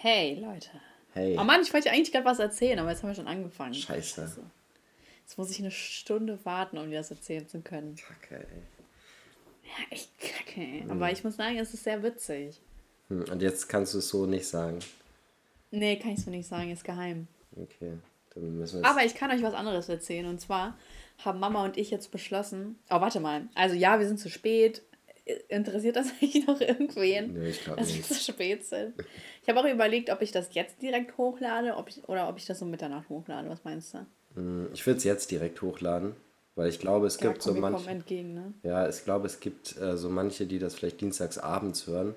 Hey, Leute. Hey. Oh Mann, ich wollte eigentlich gerade was erzählen, aber jetzt haben wir schon angefangen. Scheiße. Scheiße. Jetzt muss ich eine Stunde warten, um dir das erzählen zu können. Kacke, ey. Ja, echt kacke, ey. Hm. Aber ich muss sagen, es ist sehr witzig. Hm. Und jetzt kannst du es so nicht sagen. Nee, kann ich so nicht sagen, ist geheim. Okay. Dann müssen wir Aber ich kann euch was anderes erzählen. Und zwar haben Mama und ich jetzt beschlossen. Oh, warte mal. Also ja, wir sind zu spät interessiert das eigentlich noch irgendwen, nee, ich dass wir so spät sind? Ich habe auch überlegt, ob ich das jetzt direkt hochlade ob ich, oder ob ich das um Mitternacht hochlade. Was meinst du? Hm, ich würde es jetzt direkt hochladen, weil ich glaube, es ja, gibt so manche. Entgegen, ne? Ja, ich glaube, es gibt äh, so manche, die das vielleicht dienstags abends hören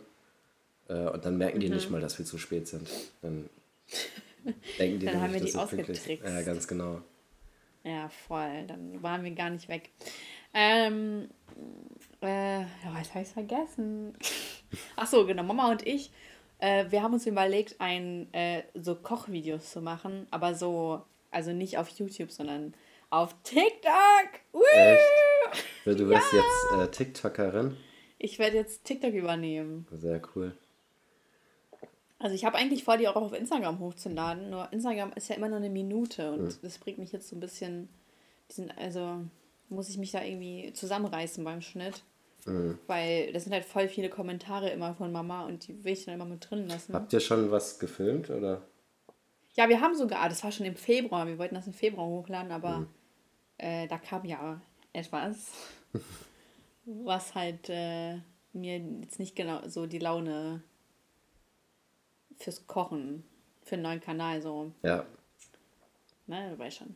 äh, und dann merken die mhm. nicht mal, dass wir zu spät sind. Dann denken die, dann haben wir die ausgetrickst. Ja, ganz genau. Ja, voll. Dann waren wir gar nicht weg. Ähm, äh, ja, was habe ich vergessen? Ach so, genau. Mama und ich, äh, wir haben uns überlegt, ein äh, so Kochvideos zu machen, aber so, also nicht auf YouTube, sondern auf TikTok. Woo! Echt? Du wirst ja. jetzt äh, TikTokerin? Ich werde jetzt TikTok übernehmen. Sehr cool. Also ich habe eigentlich vor, die auch auf Instagram hochzuladen, nur Instagram ist ja immer nur eine Minute und hm. das bringt mich jetzt so ein bisschen, diesen, also muss ich mich da irgendwie zusammenreißen beim Schnitt. Mhm. Weil das sind halt voll viele Kommentare immer von Mama und die will ich dann immer mit drin lassen. Habt ihr schon was gefilmt oder? Ja, wir haben sogar, das war schon im Februar, wir wollten das im Februar hochladen, aber mhm. äh, da kam ja etwas, was halt äh, mir jetzt nicht genau so die Laune fürs Kochen, für einen neuen Kanal so. Ja. Ne, du weißt schon.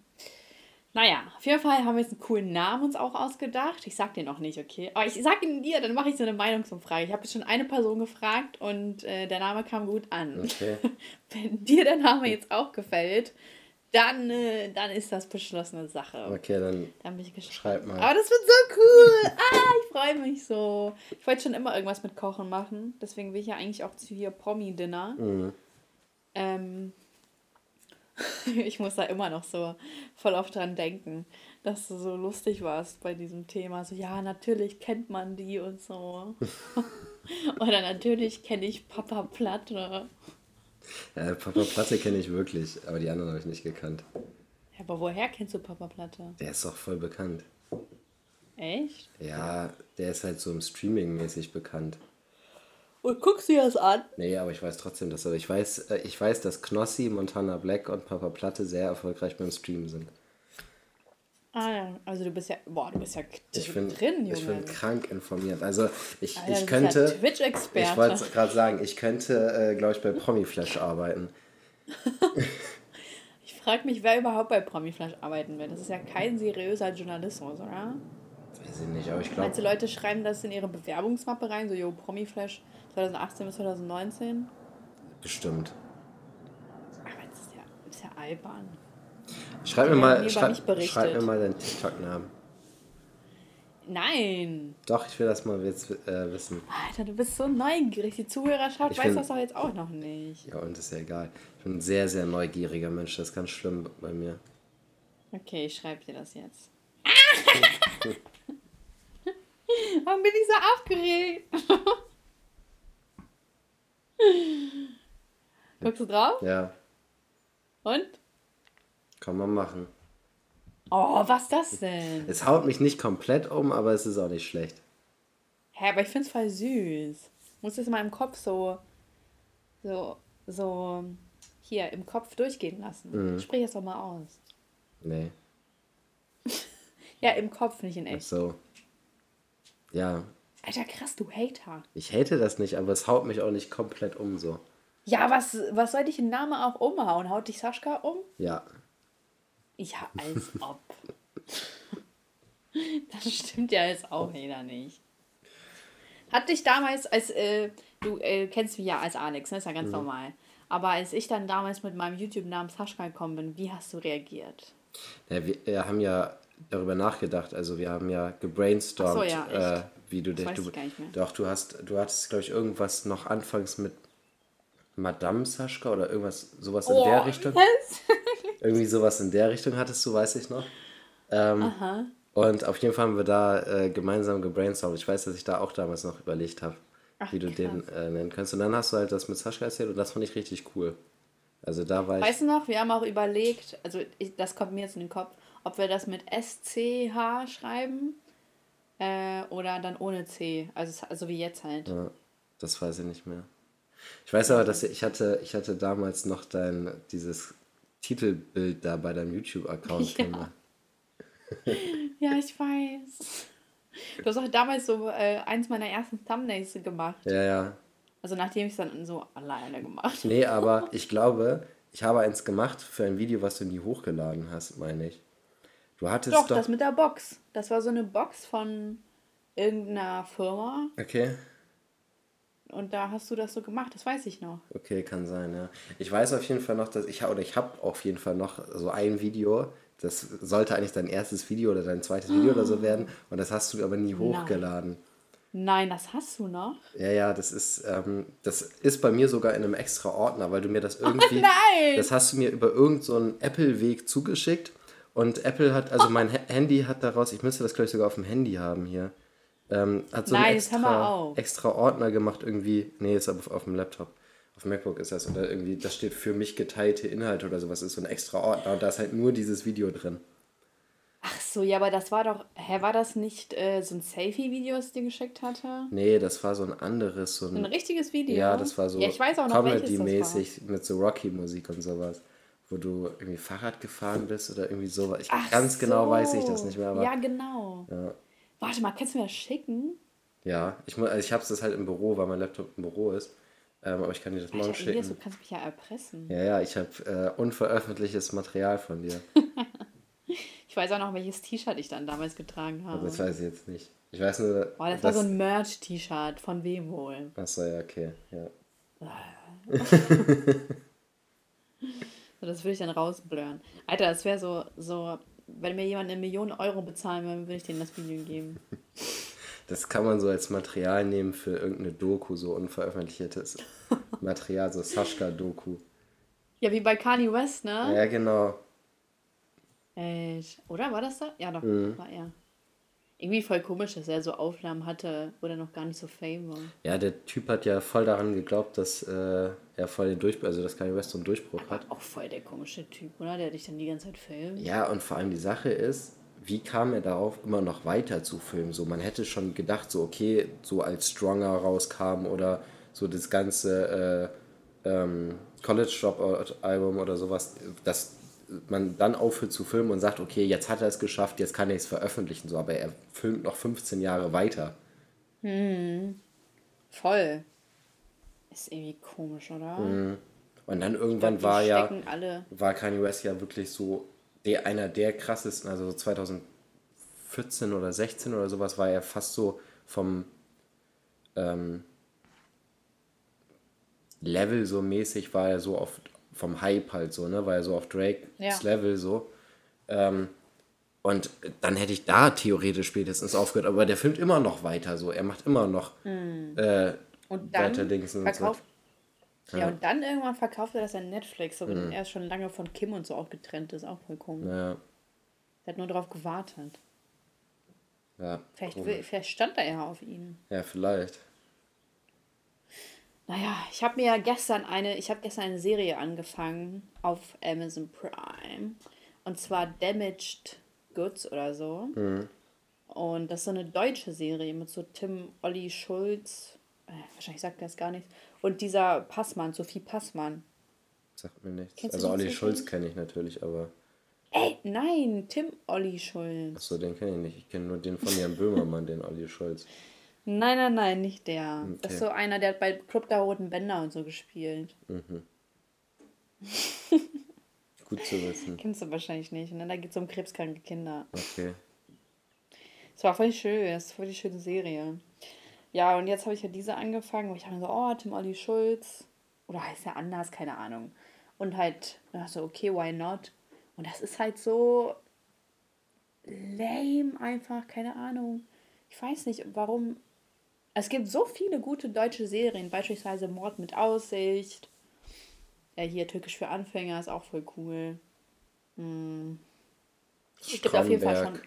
Naja, auf jeden Fall haben wir jetzt einen coolen Namen uns auch ausgedacht. Ich sag den noch nicht, okay? Aber ich sag ihn dir, dann mache ich so eine Meinungsumfrage. Ich habe jetzt schon eine Person gefragt und äh, der Name kam gut an. Okay. Wenn dir der Name jetzt auch gefällt, dann, äh, dann ist das beschlossene Sache. Okay, dann, dann bin ich gespannt. Schreib mal. Aber das wird so cool. Ah, ich freue mich so. Ich wollte schon immer irgendwas mit Kochen machen. Deswegen will ich ja eigentlich auch zu hier Promi-Dinner. Mhm. Ähm, ich muss da immer noch so voll oft dran denken, dass du so lustig warst bei diesem Thema. So, ja, natürlich kennt man die und so. Oder natürlich kenne ich Papa Platte. Ja, Papa Platte kenne ich wirklich, aber die anderen habe ich nicht gekannt. Ja, aber woher kennst du Papa Platte? Der ist doch voll bekannt. Echt? Ja, der ist halt so im Streaming-mäßig bekannt. Und guckst dir das an? Nee, aber ich weiß trotzdem, dass ich weiß, äh, ich weiß, dass Knossi, Montana Black und Papa Platte sehr erfolgreich beim Streamen sind. Ah ja, also du bist ja, boah, du bist ja ich bin, drin, Junge. Ich bin krank informiert. Also ich, Alter, ich könnte, ja Twitch-Experte. Ich wollte gerade sagen, ich könnte, äh, glaube ich, bei Promiflash arbeiten. ich frage mich, wer überhaupt bei Promiflash arbeiten will. Das ist ja kein seriöser Journalismus, oder? Weiß ich nicht, aber ich glaube... Manche Leute schreiben das in ihre Bewerbungsmappe rein, so, yo, Promiflash 2018 bis 2019? Bestimmt. Aber das ist ja, das ist ja albern. Schreib mir, mal, schreib, schreib mir mal deinen TikTok-Namen. Nein. Doch, ich will das mal jetzt äh, wissen. Alter, du bist so neugierig. Die Zuhörerschaft ich weiß bin, das doch jetzt auch noch nicht. Ja, und ist ja egal. Ich bin ein sehr, sehr neugieriger Mensch. Das ist ganz schlimm bei mir. Okay, ich schreibe dir das jetzt. Warum bin ich so aufgeregt? Guckst du drauf? Ja. Und? Kann man machen. Oh, was das denn? Es haut mich nicht komplett um, aber es ist auch nicht schlecht. Hä, aber ich find's voll süß. Muss das mal im Kopf so, so, so hier im Kopf durchgehen lassen. Mhm. Sprich es doch mal aus. Nee. ja, im Kopf, nicht in echt. Ach so. Ja, Alter, krass, du Hater. Ich hate das nicht, aber es haut mich auch nicht komplett um so. Ja, was, was soll dich ein Name auch umhauen? Haut dich Sascha um? Ja. Ja, als ob. das stimmt ja jetzt auch wieder nicht. Hat dich damals, als äh, du äh, kennst mich ja als Alex, ne? ist ja ganz mhm. normal. Aber als ich dann damals mit meinem YouTube-Namen Sascha gekommen bin, wie hast du reagiert? Ja, wir, wir haben ja darüber nachgedacht. Also wir haben ja gebrainstormt, so, ja, äh, wie du dich. Du, doch, du hast, du hattest, glaube ich, irgendwas noch anfangs mit Madame Saschka oder irgendwas, sowas oh, in der Richtung. Yes. Irgendwie sowas in der Richtung hattest du, weiß ich noch. Ähm, Aha. Und auf jeden Fall haben wir da äh, gemeinsam gebrainstormt. Ich weiß, dass ich da auch damals noch überlegt habe, wie du krass. den äh, nennen kannst. Und dann hast du halt das mit Sascha erzählt und das fand ich richtig cool. Also da war ich. Weißt du noch, wir haben auch überlegt, also ich, das kommt mir jetzt in den Kopf, ob wir das mit SCH schreiben äh, oder dann ohne C. Also, also wie jetzt halt. Ja, das weiß ich nicht mehr. Ich weiß aber, dass ich hatte, ich hatte damals noch dein, dieses Titelbild da bei deinem YouTube-Account. Ja. ja, ich weiß. Du hast auch damals so äh, eins meiner ersten Thumbnails gemacht. Ja, ja. Also nachdem ich es dann so alleine gemacht habe. Nee, aber ich glaube, ich habe eins gemacht für ein Video, was du nie hochgeladen hast, meine ich. Du hattest doch, doch das mit der Box. Das war so eine Box von irgendeiner Firma. Okay. Und da hast du das so gemacht, das weiß ich noch. Okay, kann sein, ja. Ich weiß auf jeden Fall noch, dass ich oder ich habe auf jeden Fall noch so ein Video, das sollte eigentlich dein erstes Video oder dein zweites Video oh. oder so werden und das hast du aber nie hochgeladen. Nein, Nein das hast du noch. Ja, ja, das ist, ähm, das ist bei mir sogar in einem extra Ordner, weil du mir das irgendwie, oh nein! das hast du mir über irgendeinen so Apple-Weg zugeschickt und Apple hat, also mein Handy hat daraus, ich müsste das gleich sogar auf dem Handy haben hier, ähm, hat so Nein, einen extra, extra Ordner gemacht irgendwie, nee, ist aber auf, auf dem Laptop. Auf dem MacBook ist das oder irgendwie, das steht für mich geteilte Inhalte oder sowas, ist so ein extra Ordner und da ist halt nur dieses Video drin. Ach so, ja, aber das war doch, hä, war das nicht äh, so ein Selfie-Video, das ich dir geschickt hatte? Nee, das war so ein anderes, so ein, ein richtiges Video? Ja, das war so ja, Comedy-mäßig mit so Rocky-Musik und sowas wo du irgendwie Fahrrad gefahren bist oder irgendwie sowas. Ich, Ach ganz genau so. genau weiß ich das nicht mehr. Aber, ja, genau. Ja. Warte mal, kannst du mir das schicken? Ja, ich, also ich habe es halt im Büro, weil mein Laptop im Büro ist. Ähm, aber ich kann dir das morgen schicken. Du kannst mich ja erpressen. Ja, ja, ich habe äh, unveröffentlichtes Material von dir. ich weiß auch noch, welches T-Shirt ich dann damals getragen habe. das weiß ich jetzt nicht. Ich weiß nur. Boah, das, das war so ein Merch-T-Shirt. Von wem wohl? Achso, ja, okay. Ja. das würde ich dann rausblören. Alter, das wäre so, so, wenn mir jemand eine Million Euro bezahlen würde, würde ich denen das Video geben. Das kann man so als Material nehmen für irgendeine Doku, so unveröffentlichtes Material, so Sascha-Doku. Ja, wie bei Kanye West, ne? Ja, genau. Echt? Oder war das da? Ja, doch, mhm. war er. Irgendwie voll komisch, dass er so Aufnahmen hatte, wo er noch gar nicht so fame war. Ja, der Typ hat ja voll daran geglaubt, dass äh, er voll den Durchbruch, also dass Kanye West so einen Durchbruch Aber hat. Auch voll der komische Typ, oder? Der dich dann die ganze Zeit filmt. Ja, und vor allem die Sache ist, wie kam er darauf, immer noch weiter zu filmen? So, man hätte schon gedacht, so, okay, so als Stronger rauskam oder so das ganze äh, ähm, College Dropout Album oder sowas, das man dann aufhört zu filmen und sagt, okay, jetzt hat er es geschafft, jetzt kann er es veröffentlichen, so, aber er filmt noch 15 Jahre weiter. Hm. Voll. Ist irgendwie komisch, oder? Mhm. Und dann irgendwann glaub, war ja, alle. war Kanye West ja wirklich so der, einer der krassesten, also 2014 oder 16 oder sowas war er fast so vom ähm, Level so mäßig war er so auf, vom Hype halt so, ne? Er so auf Drakes ja. Level so. Ähm, und dann hätte ich da theoretisch spätestens aufgehört, aber der filmt immer noch weiter so. Er macht immer noch hm. äh, und dann weiter Dings und verkauft. So. Ja. ja, und dann irgendwann verkauft er das an Netflix, so mhm. er ist schon lange von Kim und so auch getrennt ist, auch voll komisch. Ja. Der hat nur darauf gewartet. Ja. Vielleicht, vielleicht stand er ja auf ihn. Ja, vielleicht. Naja, ich habe mir gestern eine, ich habe gestern eine Serie angefangen auf Amazon Prime. Und zwar Damaged Goods oder so. Mhm. Und das ist so eine deutsche Serie mit so Tim Olli Schulz. Äh, wahrscheinlich sagt er das gar nicht. Und dieser Passmann, Sophie Passmann. Sagt mir nichts. Kennst also Olli Schulz kenne ich natürlich, aber. Ey, nein, Tim Olli Schulz. Achso, den kenne ich nicht. Ich kenne nur den von Jan Böhmermann, den Olli Schulz. Nein, nein, nein, nicht der. Okay. Das ist so einer, der hat bei Club der Roten Bänder und so gespielt. Mhm. Gut zu wissen. Kennst du wahrscheinlich nicht. Und ne? dann da geht es um krebskranke Kinder. Okay. Es war voll schön. Es ist voll die schöne Serie. Ja, und jetzt habe ich ja diese angefangen. Und ich habe so, oh, Tim Olli Schulz. Oder heißt er anders? Keine Ahnung. Und halt, so, okay, why not? Und das ist halt so lame einfach. Keine Ahnung. Ich weiß nicht, warum es gibt so viele gute deutsche Serien, beispielsweise Mord mit Aussicht. Ja, hier Türkisch für Anfänger ist auch voll cool. Hm. Es gibt auf jeden Fall schon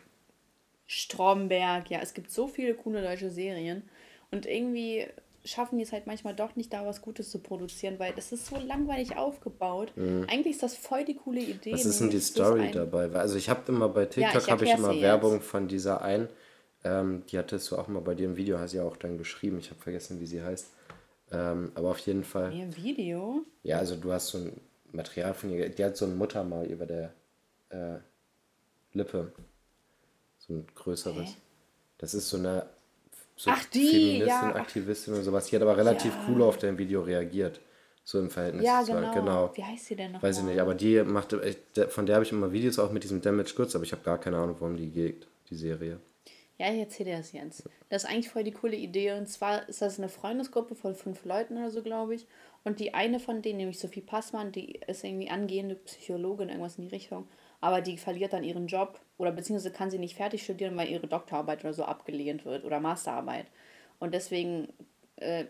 Stromberg. Ja, es gibt so viele coole deutsche Serien. Und irgendwie schaffen die es halt manchmal doch nicht, da was Gutes zu produzieren, weil das ist so langweilig aufgebaut. Mhm. Eigentlich ist das voll die coole Idee. Was ist denn die Story dabei? Also ich habe immer bei TikTok ja, habe ich immer Werbung jetzt. von dieser einen, ähm, die hattest du auch mal bei dir im Video, hast du ja auch dann geschrieben. Ich habe vergessen, wie sie heißt. Ähm, aber auf jeden Fall. Ihr Video? Ja, also du hast so ein Material von ihr, die hat so ein Muttermal über der äh, Lippe. So ein größeres. Hä? Das ist so eine so Ach, die, Feministin, ja. Aktivistin und sowas. Die hat aber relativ ja. cool auf dein Video reagiert. So im Verhältnis. Ja, genau. genau. Wie heißt sie denn noch? Weiß mal? ich nicht, aber die macht, von der habe ich immer Videos auch mit diesem Damage Goods, aber ich habe gar keine Ahnung, warum die geht, die Serie. Ja, ich erzähle dir das jetzt. Das ist eigentlich voll die coole Idee. Und zwar ist das eine Freundesgruppe von fünf Leuten oder so, glaube ich. Und die eine von denen, nämlich Sophie Passmann, die ist irgendwie angehende Psychologin, irgendwas in die Richtung. Aber die verliert dann ihren Job oder beziehungsweise kann sie nicht fertig studieren, weil ihre Doktorarbeit oder so abgelehnt wird oder Masterarbeit. Und deswegen äh,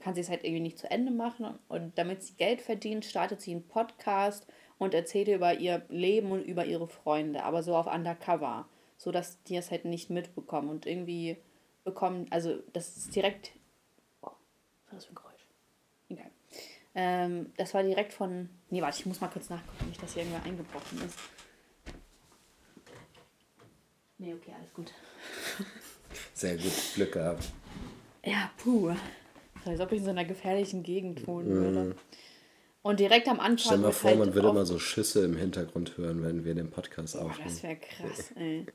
kann sie es halt irgendwie nicht zu Ende machen. Und damit sie Geld verdient, startet sie einen Podcast und erzählt über ihr Leben und über ihre Freunde, aber so auf Undercover so dass die es halt nicht mitbekommen und irgendwie bekommen, also das ist direkt, oh, was war das für ein Geräusch? Egal. Ähm, das war direkt von, nee, warte, ich muss mal kurz nachgucken, nicht, dass hier irgendwer eingebrochen ist. Nee, okay, alles gut. Sehr gut, Glück gehabt. Ja, puh. So, als ob ich in so einer gefährlichen Gegend wohnen mm. würde. Und direkt am Anfang. Stell dir mal vor, halt man würde immer so Schüsse im Hintergrund hören, wenn wir den Podcast oh, aufnehmen. Das wäre krass, ey.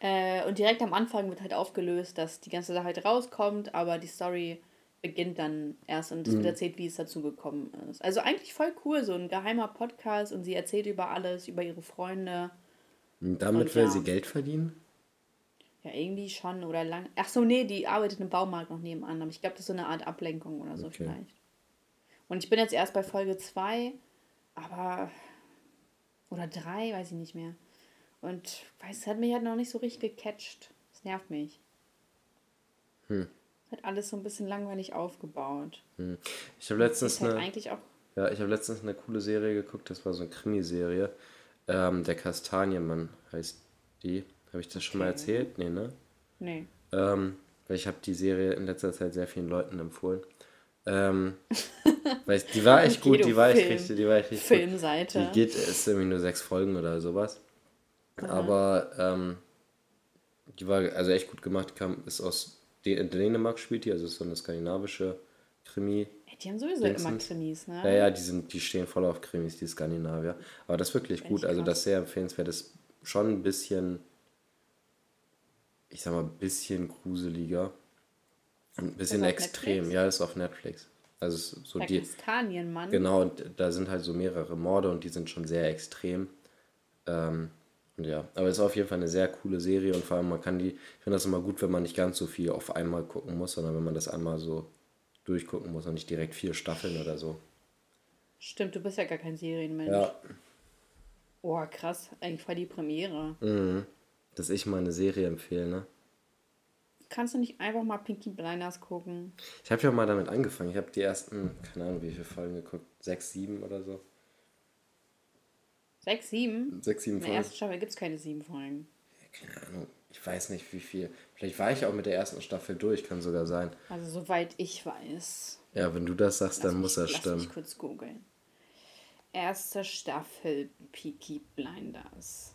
Äh, und direkt am Anfang wird halt aufgelöst, dass die ganze Sache halt rauskommt, aber die Story beginnt dann erst und es mhm. wird erzählt, wie es dazu gekommen ist. Also eigentlich voll cool, so ein geheimer Podcast und sie erzählt über alles, über ihre Freunde. Und damit und, will ja. sie Geld verdienen? Ja, irgendwie schon oder lang. Ach so, nee, die arbeitet im Baumarkt noch nebenan, aber ich glaube, das ist so eine Art Ablenkung oder so okay. vielleicht. Und ich bin jetzt erst bei Folge 2, aber. Oder 3, weiß ich nicht mehr. Und weiß, es hat mich halt noch nicht so richtig gecatcht. Das nervt mich. Hm. Hat alles so ein bisschen langweilig aufgebaut. Hm. Ich habe letztens halt eine. Eigentlich auch ja, ich habe letztens eine coole Serie geguckt, das war so eine Krimiserie. Ähm, der Kastanienmann heißt die. Habe ich das schon okay. mal erzählt? Nee, ne? Nee. Ähm, weil ich habe die Serie in letzter Zeit sehr vielen Leuten empfohlen. Ähm, weil ich, die war echt gut, die war echt richtig, die war echt richtig Filmseite. Gut. Die geht, ist irgendwie nur sechs Folgen oder sowas. Aber ähm, die war also echt gut gemacht, kam, ist aus Dänemark spielt die, also ist so eine skandinavische Krimi. Die haben sowieso Dingsens. immer Krimis, ne? Ja, ja, die, sind, die stehen voll auf Krimis, die Skandinavier. Aber das ist wirklich gut, also das ist sehr empfehlenswert, ist schon ein bisschen, ich sag mal, ein bisschen gruseliger. Ein bisschen extrem, Netflix? ja, ist auf Netflix. Also so Der die. Kastanienmann. Genau, und da sind halt so mehrere Morde und die sind schon sehr extrem. Ähm, ja, aber es ist auf jeden Fall eine sehr coole Serie und vor allem man kann die, ich finde das immer gut, wenn man nicht ganz so viel auf einmal gucken muss, sondern wenn man das einmal so durchgucken muss und nicht direkt vier Staffeln oder so. Stimmt, du bist ja gar kein Serienmensch. Ja. Oh, krass, eigentlich voll die Premiere. Mhm. Dass ich mal eine Serie empfehle, ne? Kannst du nicht einfach mal Pinky Blinders gucken? Ich habe ja mal damit angefangen. Ich habe die ersten, keine Ahnung, wie viele Folgen geguckt, sechs, sieben oder so. Sechs, sieben? Sechs, sieben Folgen. In der ersten Staffel gibt es keine sieben Folgen. Keine Ahnung. Ich weiß nicht, wie viel. Vielleicht war ich auch mit der ersten Staffel durch, kann sogar sein. Also, soweit ich weiß. Ja, wenn du das sagst, lass dann mich, muss das stimmen. Lass mich kurz googeln. Erste Staffel Peaky Blinders.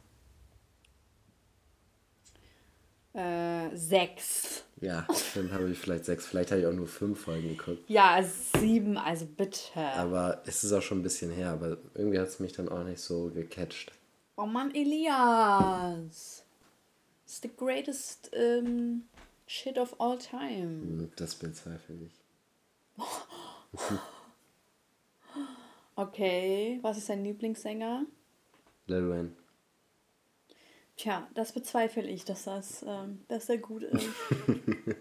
Äh, sechs. Ja, dann habe ich vielleicht sechs. Vielleicht habe ich auch nur fünf Folgen geguckt. Ja, sieben, also bitte. Aber es ist auch schon ein bisschen her, aber irgendwie hat es mich dann auch nicht so gecatcht. Oh Mann, Elias. It's the greatest um, shit of all time. Hm, das bezweifle ich. okay, was ist dein Lieblingssänger? Lil Wayne. Tja, das bezweifle ich, dass das, ähm, dass er gut ist.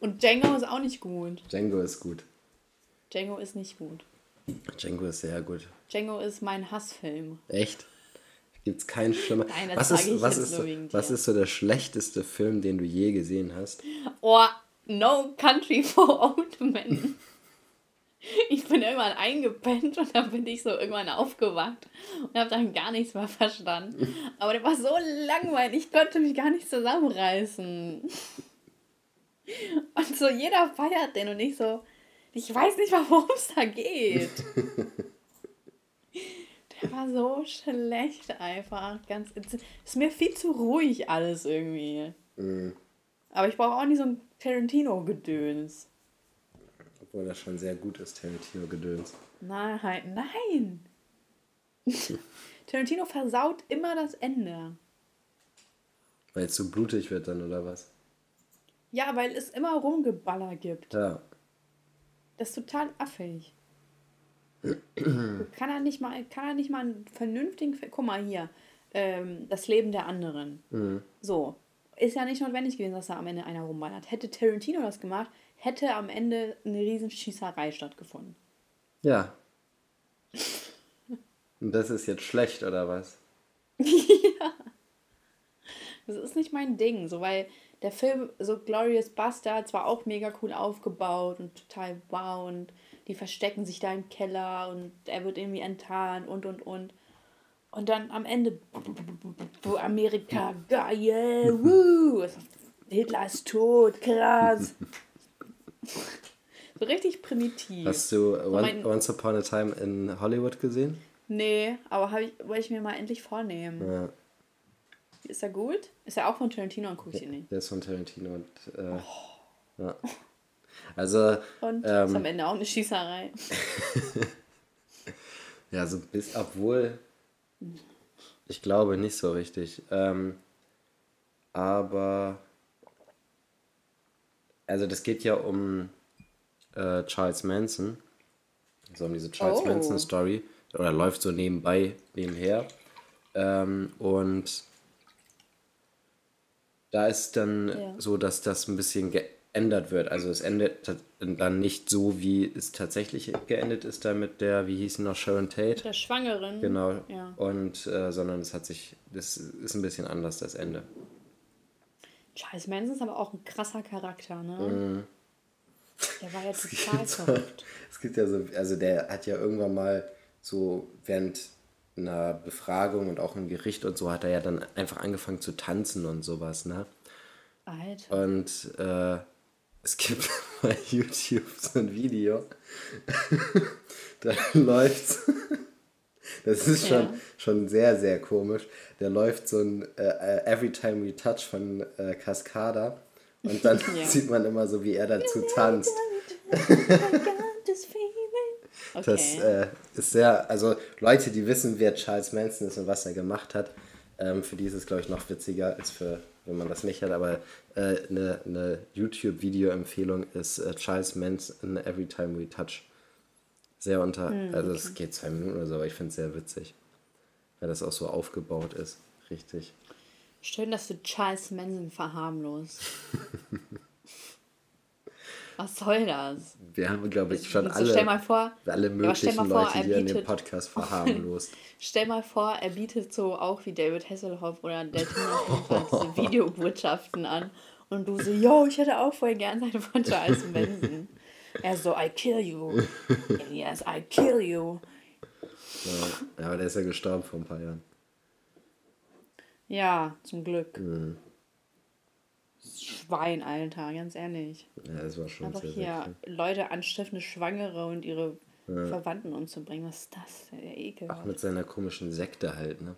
Und Django ist auch nicht gut. Django ist gut. Django ist nicht gut. Django ist sehr gut. Django ist mein Hassfilm. Echt? Gibt es keinen schlimmer. Nein, das was ist, was, ist, was ist so der schlechteste Film, den du je gesehen hast? Oh, No Country for Old Men. Ich bin irgendwann eingepennt und dann bin ich so irgendwann aufgewacht und habe dann gar nichts mehr verstanden. Aber der war so langweilig, ich konnte mich gar nicht zusammenreißen. Und so jeder feiert den und ich so, ich weiß nicht mal, worum es da geht. Der war so schlecht einfach. Ganz, ist mir viel zu ruhig alles irgendwie. Mhm. Aber ich brauche auch nicht so ein Tarantino-Gedöns. Obwohl das schon sehr gut ist, Tarantino-Gedöns. Nein, nein. Tarantino versaut immer das Ende. Weil es so blutig wird dann, oder was? Ja, weil es immer Rumgeballer gibt. Ja. Das ist total affig. kann er nicht mal, kann er nicht mal einen vernünftigen, guck mal hier, ähm, das Leben der anderen. Mhm. So. Ist ja nicht notwendig gewesen, dass da am Ende einer rumballert. Hätte Tarantino das gemacht, hätte am Ende eine riesen Schießerei stattgefunden. Ja. Und das ist jetzt schlecht, oder was? ja. Das ist nicht mein Ding, so weil der Film, so Glorious Bastards, war auch mega cool aufgebaut und total wow und die verstecken sich da im Keller und er wird irgendwie enttarnt und und und. Und dann am Ende, Amerika, geil, woo, Hitler ist tot, krass. so richtig primitiv. Hast du One, Once Upon a Time in Hollywood gesehen? Nee, aber ich, wollte ich mir mal endlich vornehmen. Ja. Ist er gut? Ist er auch von Tarantino und gucke ich ihn nicht? Der ist von Tarantino und äh, oh. ja. Also. Und ähm, ist am Ende auch eine Schießerei. ja, so bis, obwohl. Ich glaube nicht so richtig. Ähm, aber. Also, das geht ja um äh, Charles Manson. Also um diese Charles oh. Manson Story. Oder läuft so nebenbei, nebenher. Ähm, und da ist dann ja. so, dass das ein bisschen geändert wird. Also es endet dann nicht so, wie es tatsächlich geendet ist da mit der, wie hieß sie noch, Sharon Tate. Der Schwangeren. Genau. Ja. Und, äh, sondern es hat sich, das ist ein bisschen anders, das Ende. Charles Manson ist aber auch ein krasser Charakter, ne? Mm. Der war ja total verrückt. es gibt ja so, also der hat ja irgendwann mal so während einer Befragung und auch im Gericht und so hat er ja dann einfach angefangen zu tanzen und sowas, ne? Alter. Und äh, es gibt bei YouTube so ein Video, da läuft, das ist schon, ja. schon sehr, sehr komisch, da läuft so ein äh, Every Time We Touch von äh, Cascada und dann ja. sieht man immer so, wie er dazu tanzt. Okay. Das äh, ist sehr, also Leute, die wissen, wer Charles Manson ist und was er gemacht hat, ähm, für die ist es, glaube ich, noch witziger, als für, wenn man das nicht hat. Aber äh, eine, eine YouTube-Video-Empfehlung ist äh, Charles Manson Every Time We Touch. Sehr unter, hm, also es geht zwei Minuten oder so, aber ich finde es sehr witzig, weil das auch so aufgebaut ist. Richtig. Schön, dass du Charles Manson verharmlost. Was soll das? Wir haben, glaube ich, schon so, alle, stell mal vor, alle möglichen ja, Leute vor, hier in dem Podcast verharmlost. stell mal vor, er bietet so auch wie David Hasselhoff oder der Tina diese Videobotschaften an. Und du so, yo, ich hätte auch voll gern seine von Charles Manson. Er so, I kill you. yes, I kill you. Ja, aber der ist ja gestorben vor ein paar Jahren. Ja, zum Glück. Mhm. Schwein, Alter, ganz ehrlich. Ja, das war schon Einfach sehr, hier sehr Leute anstiften, Schwangere und ihre ja. Verwandten umzubringen. Was ist das? Der Ekel. Auch mit seiner komischen Sekte halt, ne?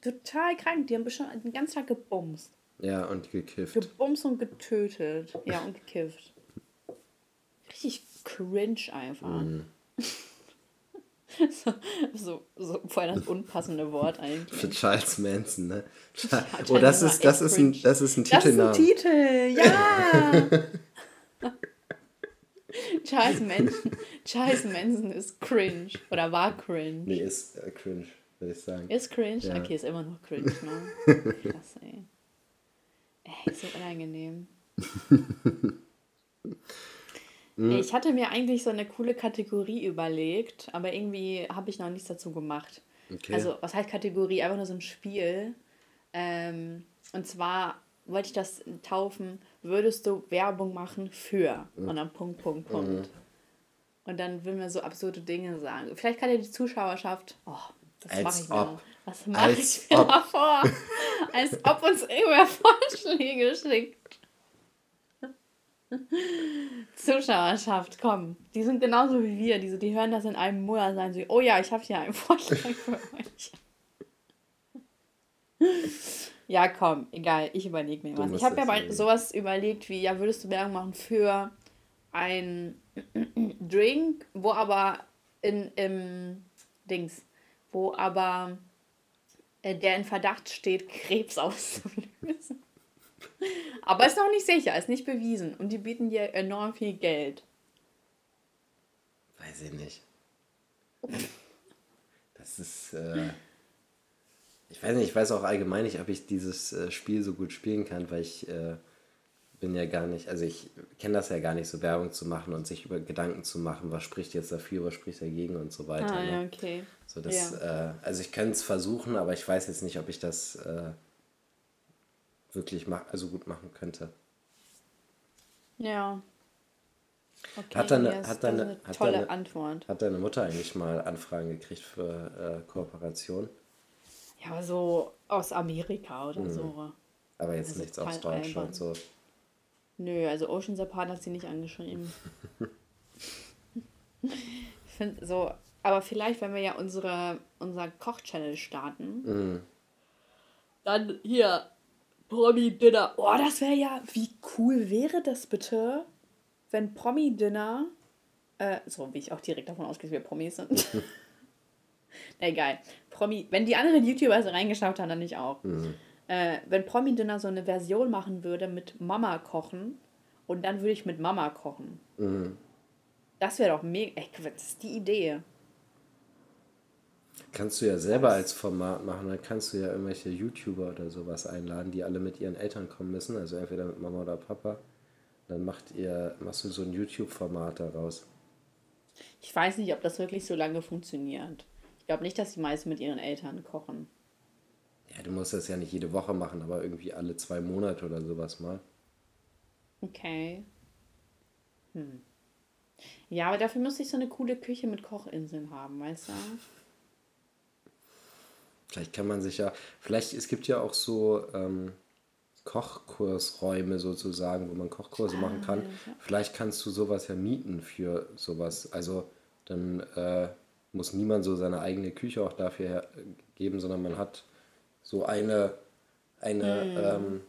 Total krank. Die haben bestimmt den ganzen Tag gebumst. Ja, und gekifft. Gebumst und getötet. Ja, und gekifft. Richtig cringe einfach. Mm. so, so, so voll das unpassende Wort eigentlich. Für Charles Manson, ne? oh, das ist, das, ist ein, das ist ein Titelname. Das ist ein Titel, ja! Charles Manson, Charles Manson ist cringe. Oder war cringe. Nee, ist äh, cringe, würde ich sagen. Ist cringe? Ja. Okay, ist immer noch cringe, ne? Krass, ey. Ey, so unangenehm. Mhm. Ich hatte mir eigentlich so eine coole Kategorie überlegt, aber irgendwie habe ich noch nichts dazu gemacht. Okay. Also, was heißt Kategorie? Einfach nur so ein Spiel. Ähm, und zwar wollte ich das taufen, würdest du Werbung machen für? Mhm. Und dann Punkt, Punkt, Punkt. Mhm. Und dann will man so absurde Dinge sagen. Vielleicht kann ja die Zuschauerschaft. Oh, das mache ich mir. Was mache ich mir da vor? Als ob uns irgendwer Vorschläge schickt. Zuschauerschaft, komm. Die sind genauso wie wir. Die, die hören das in einem Monat sagen so, oh ja, ich habe hier einen Vorschlag für euch. ja, komm, egal, ich überlege mir was. Ich habe mir mal sowas überlegt wie, ja, würdest du Werbung machen für ein Drink, wo aber in, im Dings, wo aber äh, der in Verdacht steht, Krebs auszulösen. Aber ist noch nicht sicher, ist nicht bewiesen. Und die bieten dir enorm viel Geld. Weiß ich nicht. Das ist. Äh, ich weiß nicht, ich weiß auch allgemein nicht, ob ich dieses äh, Spiel so gut spielen kann, weil ich äh, bin ja gar nicht, also ich kenne das ja gar nicht, so Werbung zu machen und sich über Gedanken zu machen, was spricht jetzt dafür, was spricht dagegen und so weiter. Ah, ne? ja, okay. So das, ja. äh, also ich könnte es versuchen, aber ich weiß jetzt nicht, ob ich das äh, wirklich mach, also gut machen könnte. Ja. Okay, hat deine, hat deine, eine hat tolle deine, Antwort. Hat deine Mutter eigentlich mal Anfragen gekriegt für äh, Kooperation? Ja, so aus Amerika oder mhm. so. Aber jetzt also nichts aus Deutschland so. Nö, also Oceans Apart hat sie nicht angeschrieben. ich finde so, aber vielleicht, wenn wir ja unsere, unser Koch-Channel starten, mhm. dann hier Promi-Dinner. Oh, das wäre ja, wie cool wäre das bitte, wenn Promi-Dinner, äh, so wie ich auch direkt davon ausgehe, dass wir Promis sind. Na egal. Promi, wenn die anderen YouTuber reingeschaut haben, dann nicht auch. Mhm äh, wenn Promi Dinner so eine Version machen würde mit Mama kochen und dann würde ich mit Mama kochen. Mhm. Das wäre doch mega. Ey, das ist die Idee. Kannst du ja selber als Format machen, dann kannst du ja irgendwelche YouTuber oder sowas einladen, die alle mit ihren Eltern kommen müssen, also entweder mit Mama oder Papa. Dann macht ihr, machst du so ein YouTube-Format daraus. Ich weiß nicht, ob das wirklich so lange funktioniert. Ich glaube nicht, dass die meisten mit ihren Eltern kochen. Ja, du musst das ja nicht jede Woche machen, aber irgendwie alle zwei Monate oder sowas mal. Okay. Hm. Ja, aber dafür müsste ich so eine coole Küche mit Kochinseln haben, weißt du? Vielleicht kann man sich ja, vielleicht, es gibt ja auch so ähm, Kochkursräume sozusagen, wo man Kochkurse ah, machen kann. Ja. Vielleicht kannst du sowas ja mieten für sowas. Also dann äh, muss niemand so seine eigene Küche auch dafür geben, sondern man hat so eine, eine mm. ähm,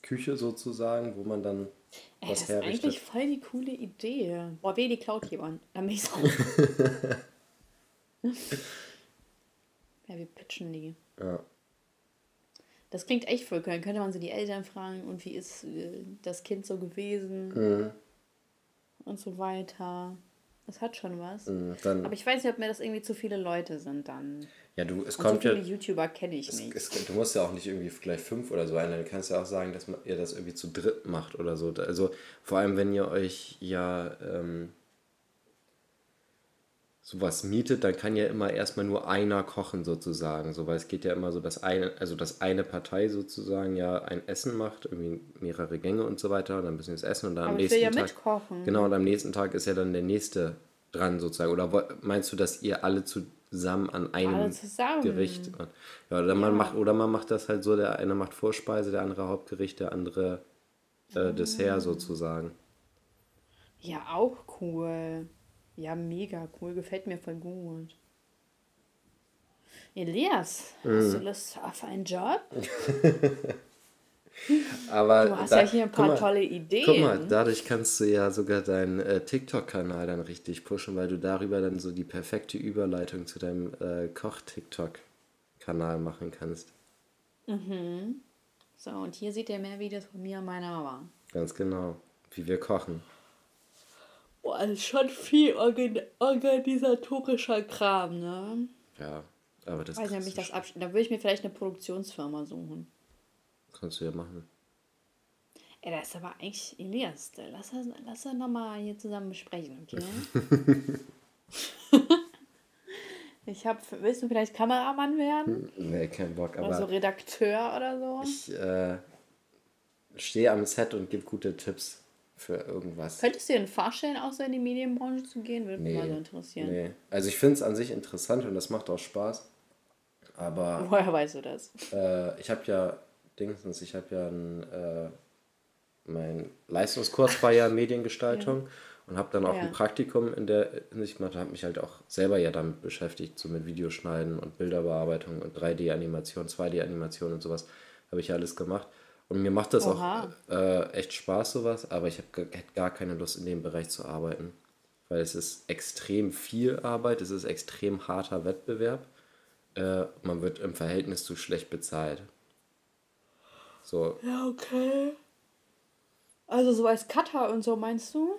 Küche sozusagen, wo man dann Ey, was das herrichtet. ist eigentlich voll die coole Idee. Boah, weh, die klaut jemand. Dann bin ich so. ja, wir pitchen die. Ja. Das klingt echt voll cool. könnte man so die Eltern fragen, und wie ist äh, das Kind so gewesen? Mhm. Und so weiter. Das hat schon was. Mhm, Aber ich weiß nicht, ob mir das irgendwie zu viele Leute sind dann. Ja, du, es und kommt so viele ja. YouTuber kenne ich es, nicht. Es, du musst ja auch nicht irgendwie gleich fünf oder so einladen. Du kannst ja auch sagen, dass man, ihr das irgendwie zu dritt macht oder so. Also vor allem, wenn ihr euch ja ähm, sowas mietet, dann kann ja immer erstmal nur einer kochen sozusagen. So, weil es geht ja immer so, dass eine, also dass eine Partei sozusagen ja ein Essen macht, irgendwie mehrere Gänge und so weiter, und dann müssen wir es essen und dann Aber am nächsten ja Tag. Mitkochen. Genau, und am nächsten Tag ist ja dann der nächste dran sozusagen. Oder meinst du, dass ihr alle zu zusammen an einem zusammen. Gericht. Ja, oder man macht oder man macht das halt so, der eine macht Vorspeise, der andere Hauptgericht, der andere äh, Dessert sozusagen. Ja, auch cool. Ja, mega cool, gefällt mir voll gut. Elias, mhm. hast du Lust auf einen Job? Aber du hast da, ja hier ein paar mal, tolle Ideen. Guck mal, dadurch kannst du ja sogar deinen äh, TikTok-Kanal dann richtig pushen, weil du darüber dann so die perfekte Überleitung zu deinem äh, Koch-TikTok-Kanal machen kannst. Mhm. So, und hier seht ihr mehr Videos von mir und meiner Mama. Ganz genau, wie wir kochen. Boah, das ist schon viel organ organisatorischer Kram, ne? Ja, aber das Weiß nicht, das Da würde ich mir vielleicht eine Produktionsfirma suchen. Kannst du ja machen. Ey, das ist aber eigentlich Elias. Lass das, lass das nochmal hier zusammen besprechen, okay? ich hab, willst du vielleicht Kameramann werden? Nee, kein Bock. Oder aber so Redakteur oder so? Ich äh, stehe am Set und gebe gute Tipps für irgendwas. Könntest du dir vorstellen, auch so in die Medienbranche zu gehen? Würde nee, mich mal so interessieren. Nee. Also ich finde es an sich interessant und das macht auch Spaß. Aber. Woher weißt du das? Äh, ich habe ja Dingsens, ich habe ja ein, äh, mein Leistungskurs war ja Mediengestaltung ja. und habe dann auch ja. ein Praktikum in der Hinsicht gemacht, habe mich halt auch selber ja damit beschäftigt, so mit Videoschneiden und Bilderbearbeitung und 3D-Animation, 2D-Animation und sowas habe ich ja alles gemacht. Und mir macht das Oha. auch äh, echt Spaß, sowas, aber ich habe hätte gar keine Lust, in dem Bereich zu arbeiten. Weil es ist extrem viel Arbeit, es ist extrem harter Wettbewerb. Äh, man wird im Verhältnis zu schlecht bezahlt. So. Ja, okay. Also so als Cutter und so meinst du?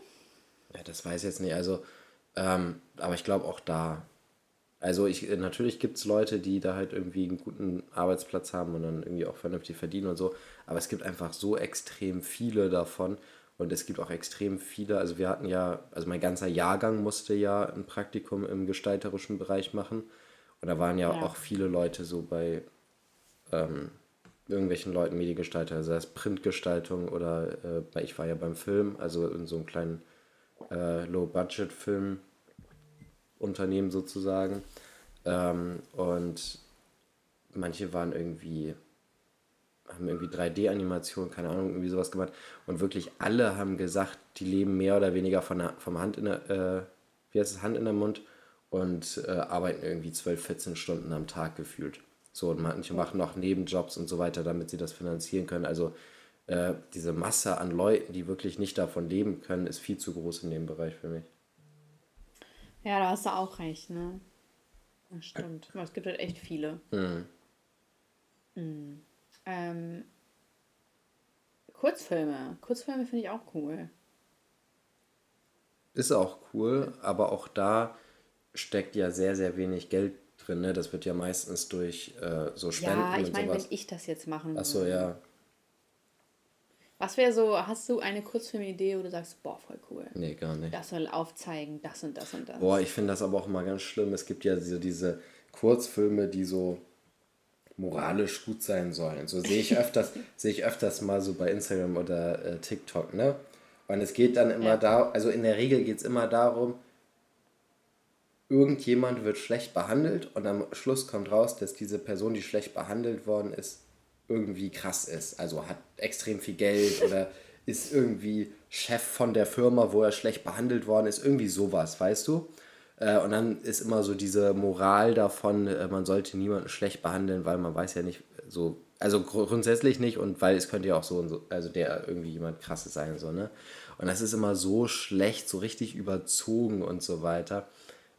Ja, das weiß ich jetzt nicht. Also, ähm, aber ich glaube auch da. Also ich, natürlich gibt es Leute, die da halt irgendwie einen guten Arbeitsplatz haben und dann irgendwie auch vernünftig verdienen und so. Aber es gibt einfach so extrem viele davon. Und es gibt auch extrem viele, also wir hatten ja, also mein ganzer Jahrgang musste ja ein Praktikum im gestalterischen Bereich machen. Und da waren ja, ja. auch viele Leute so bei ähm, irgendwelchen Leuten Mediengestalter, sei es Printgestaltung oder äh, ich war ja beim Film, also in so einem kleinen äh, Low-Budget-Film-Unternehmen sozusagen. Ähm, und manche waren irgendwie haben irgendwie 3D-Animation, keine Ahnung, irgendwie sowas gemacht. Und wirklich alle haben gesagt, die leben mehr oder weniger von der, vom Hand in der, äh, wie heißt es, Hand in der Mund und äh, arbeiten irgendwie 12, 14 Stunden am Tag gefühlt. So, und manche machen noch Nebenjobs und so weiter, damit sie das finanzieren können. Also äh, diese Masse an Leuten, die wirklich nicht davon leben können, ist viel zu groß in dem Bereich für mich. Ja, da hast du auch recht, ne? Das stimmt. Es gibt halt echt viele. Mhm. Mhm. Ähm, Kurzfilme. Kurzfilme finde ich auch cool. Ist auch cool, aber auch da steckt ja sehr, sehr wenig Geld drin. Ne? Das wird ja meistens durch äh, so Spenden ja, ich meine, wenn ich das jetzt machen würde. Achso, ja. Was wäre so, hast du eine Kurzfilmidee, wo du sagst, boah, voll cool. Nee, gar nicht. Das soll aufzeigen, das und das und das. Boah, ich finde das aber auch immer ganz schlimm. Es gibt ja diese, diese Kurzfilme, die so moralisch gut sein sollen. So sehe ich öfters, sehe ich öfters mal so bei Instagram oder äh, TikTok, ne? Und es geht dann immer ja. da, also in der Regel geht es immer darum, irgendjemand wird schlecht behandelt und am Schluss kommt raus, dass diese Person, die schlecht behandelt worden ist, irgendwie krass ist. Also hat extrem viel Geld oder ist irgendwie Chef von der Firma, wo er schlecht behandelt worden ist. Irgendwie sowas, weißt du? Äh, und dann ist immer so diese Moral davon, äh, man sollte niemanden schlecht behandeln, weil man weiß ja nicht so, also grundsätzlich nicht und weil es könnte ja auch so, so also der irgendwie jemand krasses sein, so, ne? Und das ist immer so schlecht, so richtig überzogen und so weiter.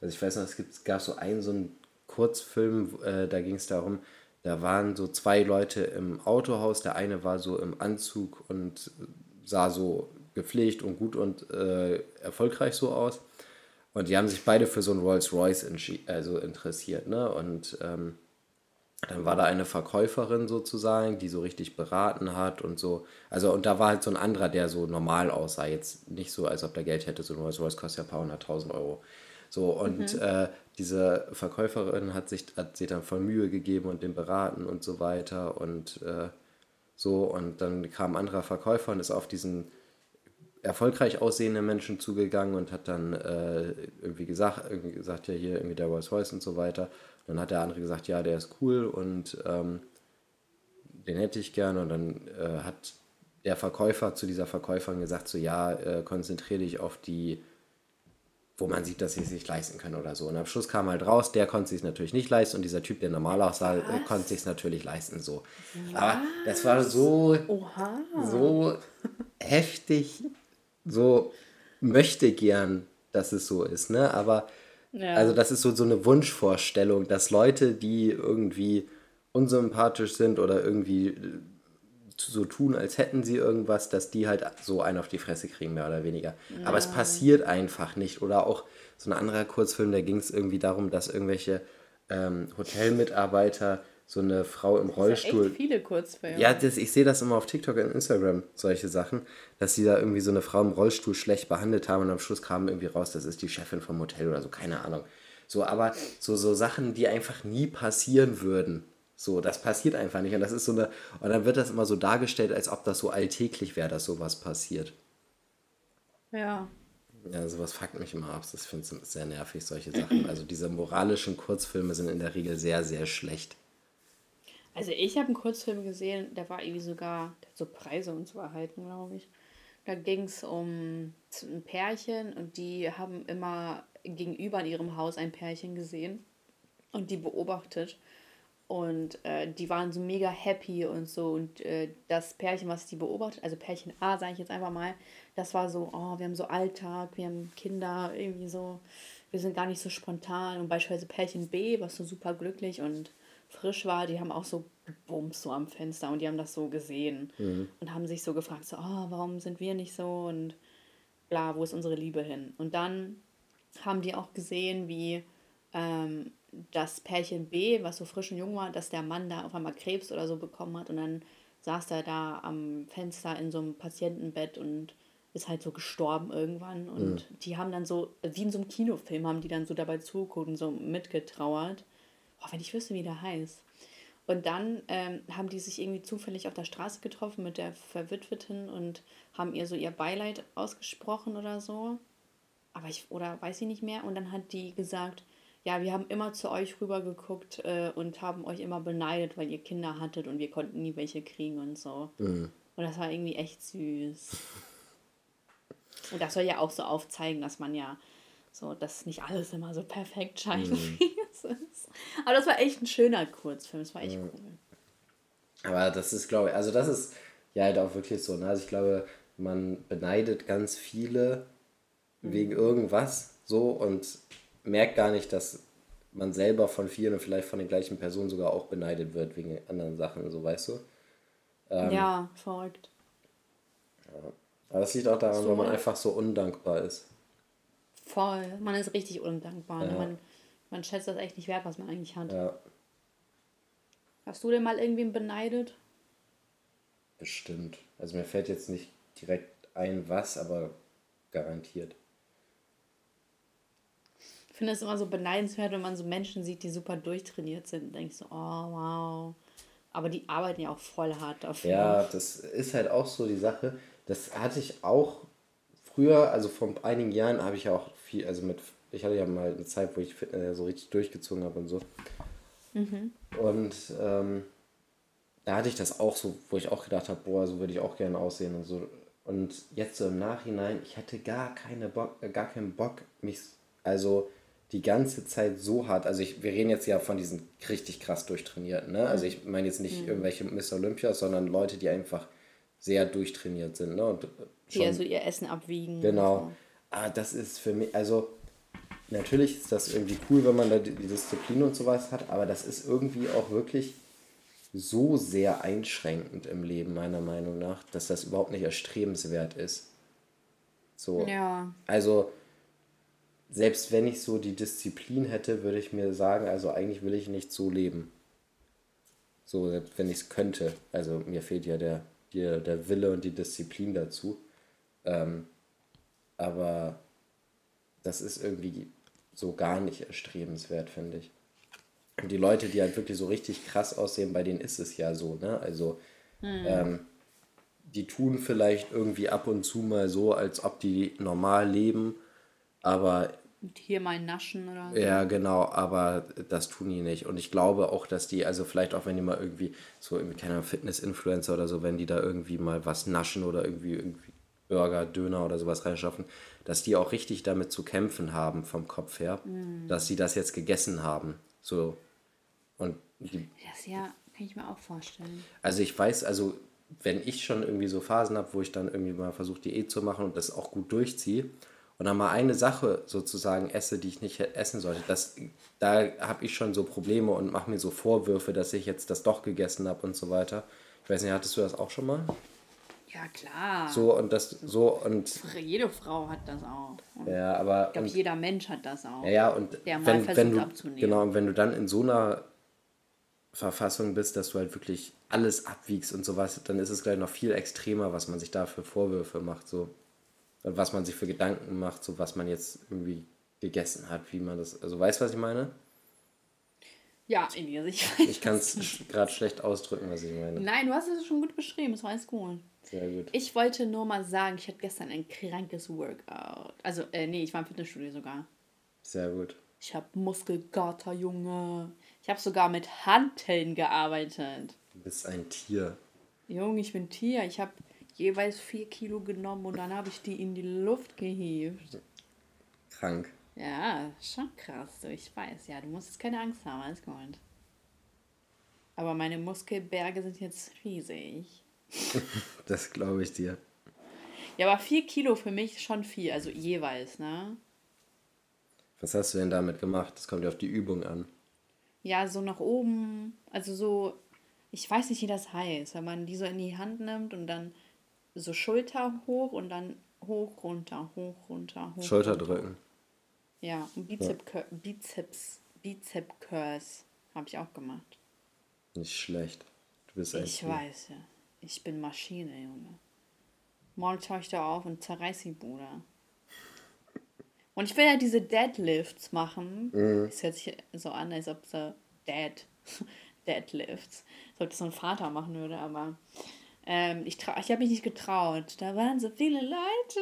Also ich weiß noch, es gab so einen, so einen Kurzfilm, äh, da ging es darum, da waren so zwei Leute im Autohaus, der eine war so im Anzug und sah so gepflegt und gut und äh, erfolgreich so aus. Und die haben sich beide für so ein Rolls-Royce also interessiert. Ne? Und ähm, dann war da eine Verkäuferin sozusagen, die so richtig beraten hat und so. Also, und da war halt so ein anderer, der so normal aussah. Jetzt nicht so, als ob der Geld hätte. So ein Rolls-Royce kostet ja ein paar hunderttausend Euro. So, und mhm. äh, diese Verkäuferin hat sich, hat sich dann voll Mühe gegeben und den beraten und so weiter. Und äh, so, und dann kam ein anderer Verkäufer und ist auf diesen erfolgreich aussehende Menschen zugegangen und hat dann äh, irgendwie gesagt, irgendwie gesagt, ja, hier irgendwie der Rolls Royce und so weiter. Und dann hat der andere gesagt, ja, der ist cool und ähm, den hätte ich gerne. Und dann äh, hat der Verkäufer zu dieser Verkäuferin gesagt, so ja, äh, konzentriere dich auf die, wo man sieht, dass sie es sich leisten können oder so. Und am Schluss kam halt raus, der konnte sich natürlich nicht leisten und dieser Typ, der normal aussah, äh, konnte sich natürlich leisten. So. Aber das war so, Oha. so heftig so möchte gern, dass es so ist, ne? Aber ja. also das ist so, so eine Wunschvorstellung, dass Leute, die irgendwie unsympathisch sind oder irgendwie so tun, als hätten sie irgendwas, dass die halt so einen auf die Fresse kriegen, mehr oder weniger. Ja. Aber es passiert einfach nicht. Oder auch so ein anderer Kurzfilm, da ging es irgendwie darum, dass irgendwelche ähm, Hotelmitarbeiter so eine Frau im Rollstuhl. Das echt viele Kurzfilme. Ja, das, ich sehe das immer auf TikTok und Instagram, solche Sachen, dass sie da irgendwie so eine Frau im Rollstuhl schlecht behandelt haben und am Schluss kam irgendwie raus, das ist die Chefin vom Hotel oder so, keine Ahnung. So, aber so, so Sachen, die einfach nie passieren würden. So, das passiert einfach nicht. Und das ist so eine, und dann wird das immer so dargestellt, als ob das so alltäglich wäre, dass sowas passiert. Ja. Ja, sowas fuckt mich immer ab. Das finde ich sehr nervig, solche Sachen. Also diese moralischen Kurzfilme sind in der Regel sehr, sehr schlecht. Also ich habe einen Kurzfilm gesehen, der war irgendwie sogar, der hat so Preise und so erhalten, glaube ich. Da ging es um ein Pärchen und die haben immer gegenüber in ihrem Haus ein Pärchen gesehen und die beobachtet. Und äh, die waren so mega happy und so. Und äh, das Pärchen, was die beobachtet, also Pärchen A, sage ich jetzt einfach mal, das war so, oh, wir haben so Alltag, wir haben Kinder, irgendwie so, wir sind gar nicht so spontan. Und beispielsweise Pärchen B, was so super glücklich und frisch war, die haben auch so gebumst so am Fenster und die haben das so gesehen mhm. und haben sich so gefragt, so, oh, warum sind wir nicht so und bla, wo ist unsere Liebe hin? Und dann haben die auch gesehen, wie ähm, das Pärchen B, was so frisch und jung war, dass der Mann da auf einmal Krebs oder so bekommen hat und dann saß er da am Fenster in so einem Patientenbett und ist halt so gestorben irgendwann und mhm. die haben dann so, wie in so einem Kinofilm, haben die dann so dabei zugeguckt und so mitgetrauert. Boah, wenn ich wüsste, wie der heißt. Und dann ähm, haben die sich irgendwie zufällig auf der Straße getroffen mit der Verwitweten und haben ihr so ihr Beileid ausgesprochen oder so. Aber ich, oder weiß ich nicht mehr. Und dann hat die gesagt, ja, wir haben immer zu euch rüber geguckt äh, und haben euch immer beneidet, weil ihr Kinder hattet und wir konnten nie welche kriegen und so. Mhm. Und das war irgendwie echt süß. Und das soll ja auch so aufzeigen, dass man ja so, dass nicht alles immer so perfekt scheint, mhm. wie es ist. Aber das war echt ein schöner Kurzfilm, das war echt mhm. cool. Aber das ist, glaube ich, also das ist ja halt auch wirklich so. Ne? Also ich glaube, man beneidet ganz viele mhm. wegen irgendwas so und merkt gar nicht, dass man selber von vielen und vielleicht von den gleichen Personen sogar auch beneidet wird wegen anderen Sachen, so weißt du? Ähm, ja, verrückt. Ja. Aber das liegt auch daran, so, weil man einfach so undankbar ist. Voll, man ist richtig undankbar. Ne? Ja. Man, man schätzt das echt nicht wert, was man eigentlich hat. Ja. Hast du denn mal irgendwen beneidet? Bestimmt. Also mir fällt jetzt nicht direkt ein, was, aber garantiert finde es immer so beneidenswert, wenn man so Menschen sieht, die super durchtrainiert sind. Und denkst so, oh wow. Aber die arbeiten ja auch voll hart dafür. Ja, das ist halt auch so die Sache. Das hatte ich auch früher, also vor einigen Jahren habe ich ja auch viel, also mit, ich hatte ja mal eine Zeit, wo ich Fitness so richtig durchgezogen habe und so. Mhm. Und ähm, da hatte ich das auch so, wo ich auch gedacht habe, boah, so würde ich auch gerne aussehen und so. Und jetzt so im Nachhinein, ich hätte gar keine Bock, äh, gar keinen Bock, mich, also die ganze Zeit so hart, also ich, wir reden jetzt ja von diesen richtig krass durchtrainierten, ne? Also ich meine jetzt nicht mhm. irgendwelche Miss Olympia, sondern Leute, die einfach sehr durchtrainiert sind, ne? Und schon, die also ihr Essen abwiegen. Genau. So. Ah, das ist für mich, also natürlich ist das irgendwie cool, wenn man da die Disziplin und sowas hat, aber das ist irgendwie auch wirklich so sehr einschränkend im Leben, meiner Meinung nach, dass das überhaupt nicht erstrebenswert ist. So. Ja. Also, selbst wenn ich so die Disziplin hätte, würde ich mir sagen, also eigentlich will ich nicht so leben. So, selbst wenn ich es könnte. Also mir fehlt ja der, der, der Wille und die Disziplin dazu. Ähm, aber das ist irgendwie so gar nicht erstrebenswert, finde ich. Und die Leute, die halt wirklich so richtig krass aussehen, bei denen ist es ja so, ne? Also, hm. ähm, die tun vielleicht irgendwie ab und zu mal so, als ob die normal leben, aber hier mal naschen oder so. Ja, genau, aber das tun die nicht. Und ich glaube auch, dass die, also vielleicht auch wenn die mal irgendwie so, keine Fitness-Influencer oder so, wenn die da irgendwie mal was naschen oder irgendwie, irgendwie Burger, Döner oder sowas reinschaffen, dass die auch richtig damit zu kämpfen haben vom Kopf her, mm. dass sie das jetzt gegessen haben. So. Und die, das ja, kann ich mir auch vorstellen. Also ich weiß, also wenn ich schon irgendwie so Phasen habe, wo ich dann irgendwie mal versuche, Diät zu machen und das auch gut durchziehe, und dann mal eine Sache sozusagen esse, die ich nicht essen sollte, das, da habe ich schon so Probleme und mache mir so Vorwürfe, dass ich jetzt das doch gegessen habe und so weiter. Ich weiß nicht, hattest du das auch schon mal? Ja, klar. So und das so und jede Frau hat das auch. Und ja, aber ich glaube, jeder Mensch hat das auch. Ja, ja und der wenn, wenn du abzunehmen. genau und wenn du dann in so einer Verfassung bist, dass du halt wirklich alles abwiegst und sowas, dann ist es gleich noch viel extremer, was man sich da für Vorwürfe macht so was man sich für Gedanken macht, so was man jetzt irgendwie gegessen hat, wie man das, also weißt du, was ich meine? Ja, Elias, ich weiß. Ich kann es gerade schlecht ausdrücken, was ich meine. Nein, du hast es schon gut beschrieben, das war alles gut. Sehr gut. Ich wollte nur mal sagen, ich hatte gestern ein krankes Workout. Also, äh, nee, ich war im Fitnessstudio sogar. Sehr gut. Ich habe Muskelgater, Junge. Ich habe sogar mit Hanteln gearbeitet. Du bist ein Tier. Junge, ich bin Tier. Ich habe jeweils vier Kilo genommen und dann habe ich die in die Luft gehievt. Krank. Ja, schon krass. Ich weiß, ja, du musst jetzt keine Angst haben, alles gut. Aber meine Muskelberge sind jetzt riesig. das glaube ich dir. Ja, aber vier Kilo für mich schon viel, also jeweils, ne? Was hast du denn damit gemacht? Das kommt ja auf die Übung an. Ja, so nach oben, also so, ich weiß nicht, wie das heißt, wenn man die so in die Hand nimmt und dann so Schulter hoch und dann hoch, runter, hoch, runter, hoch. Schulter runter. drücken. Ja, und Bizep ja. Bizeps, Bizep Curls habe ich auch gemacht. Nicht schlecht. Du bist echt. Ich gut. weiß ja. Ich bin Maschine, Junge. Morgen tauche ich da auf und zerreiß die Bude. Und ich will ja diese Deadlifts machen. Mhm. Das hört sich so an, als ob so Dead, Deadlifts, als ob das so ein Vater machen würde, aber ähm, ich, ich habe mich nicht getraut. Da waren so viele Leute.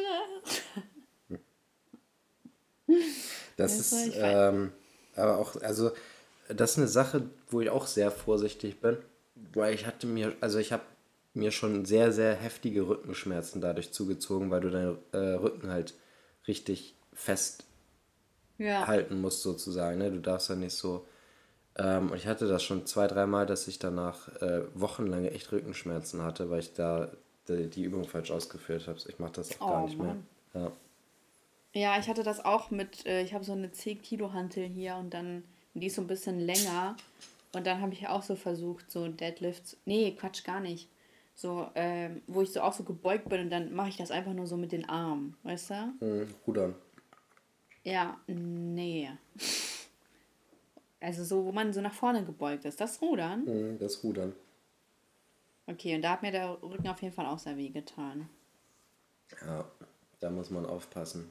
Das, das ist ähm, aber auch, also das ist eine Sache, wo ich auch sehr vorsichtig bin, weil ich hatte mir, also ich habe mir schon sehr, sehr heftige Rückenschmerzen dadurch zugezogen, weil du deinen äh, Rücken halt richtig fest ja. halten musst, sozusagen. Ne? Du darfst ja nicht so. Ähm, und ich hatte das schon zwei, dreimal, dass ich danach äh, wochenlange echt Rückenschmerzen hatte, weil ich da die, die Übung falsch ausgeführt habe. Ich mache das auch oh, gar nicht Mann. mehr. Ja. Ja, ich hatte das auch mit, äh, ich habe so eine 10 Kilo Hantel hier und dann, die ist so ein bisschen länger. Und dann habe ich auch so versucht, so Deadlifts, nee, Quatsch, gar nicht. So, ähm, wo ich so auch so gebeugt bin und dann mache ich das einfach nur so mit den Armen, weißt du? Mhm, rudern. Ja, nee. Also so, wo man so nach vorne gebeugt ist. Das Rudern? Mhm, das Rudern. Okay, und da hat mir der Rücken auf jeden Fall auch sehr weh getan. Ja, da muss man aufpassen.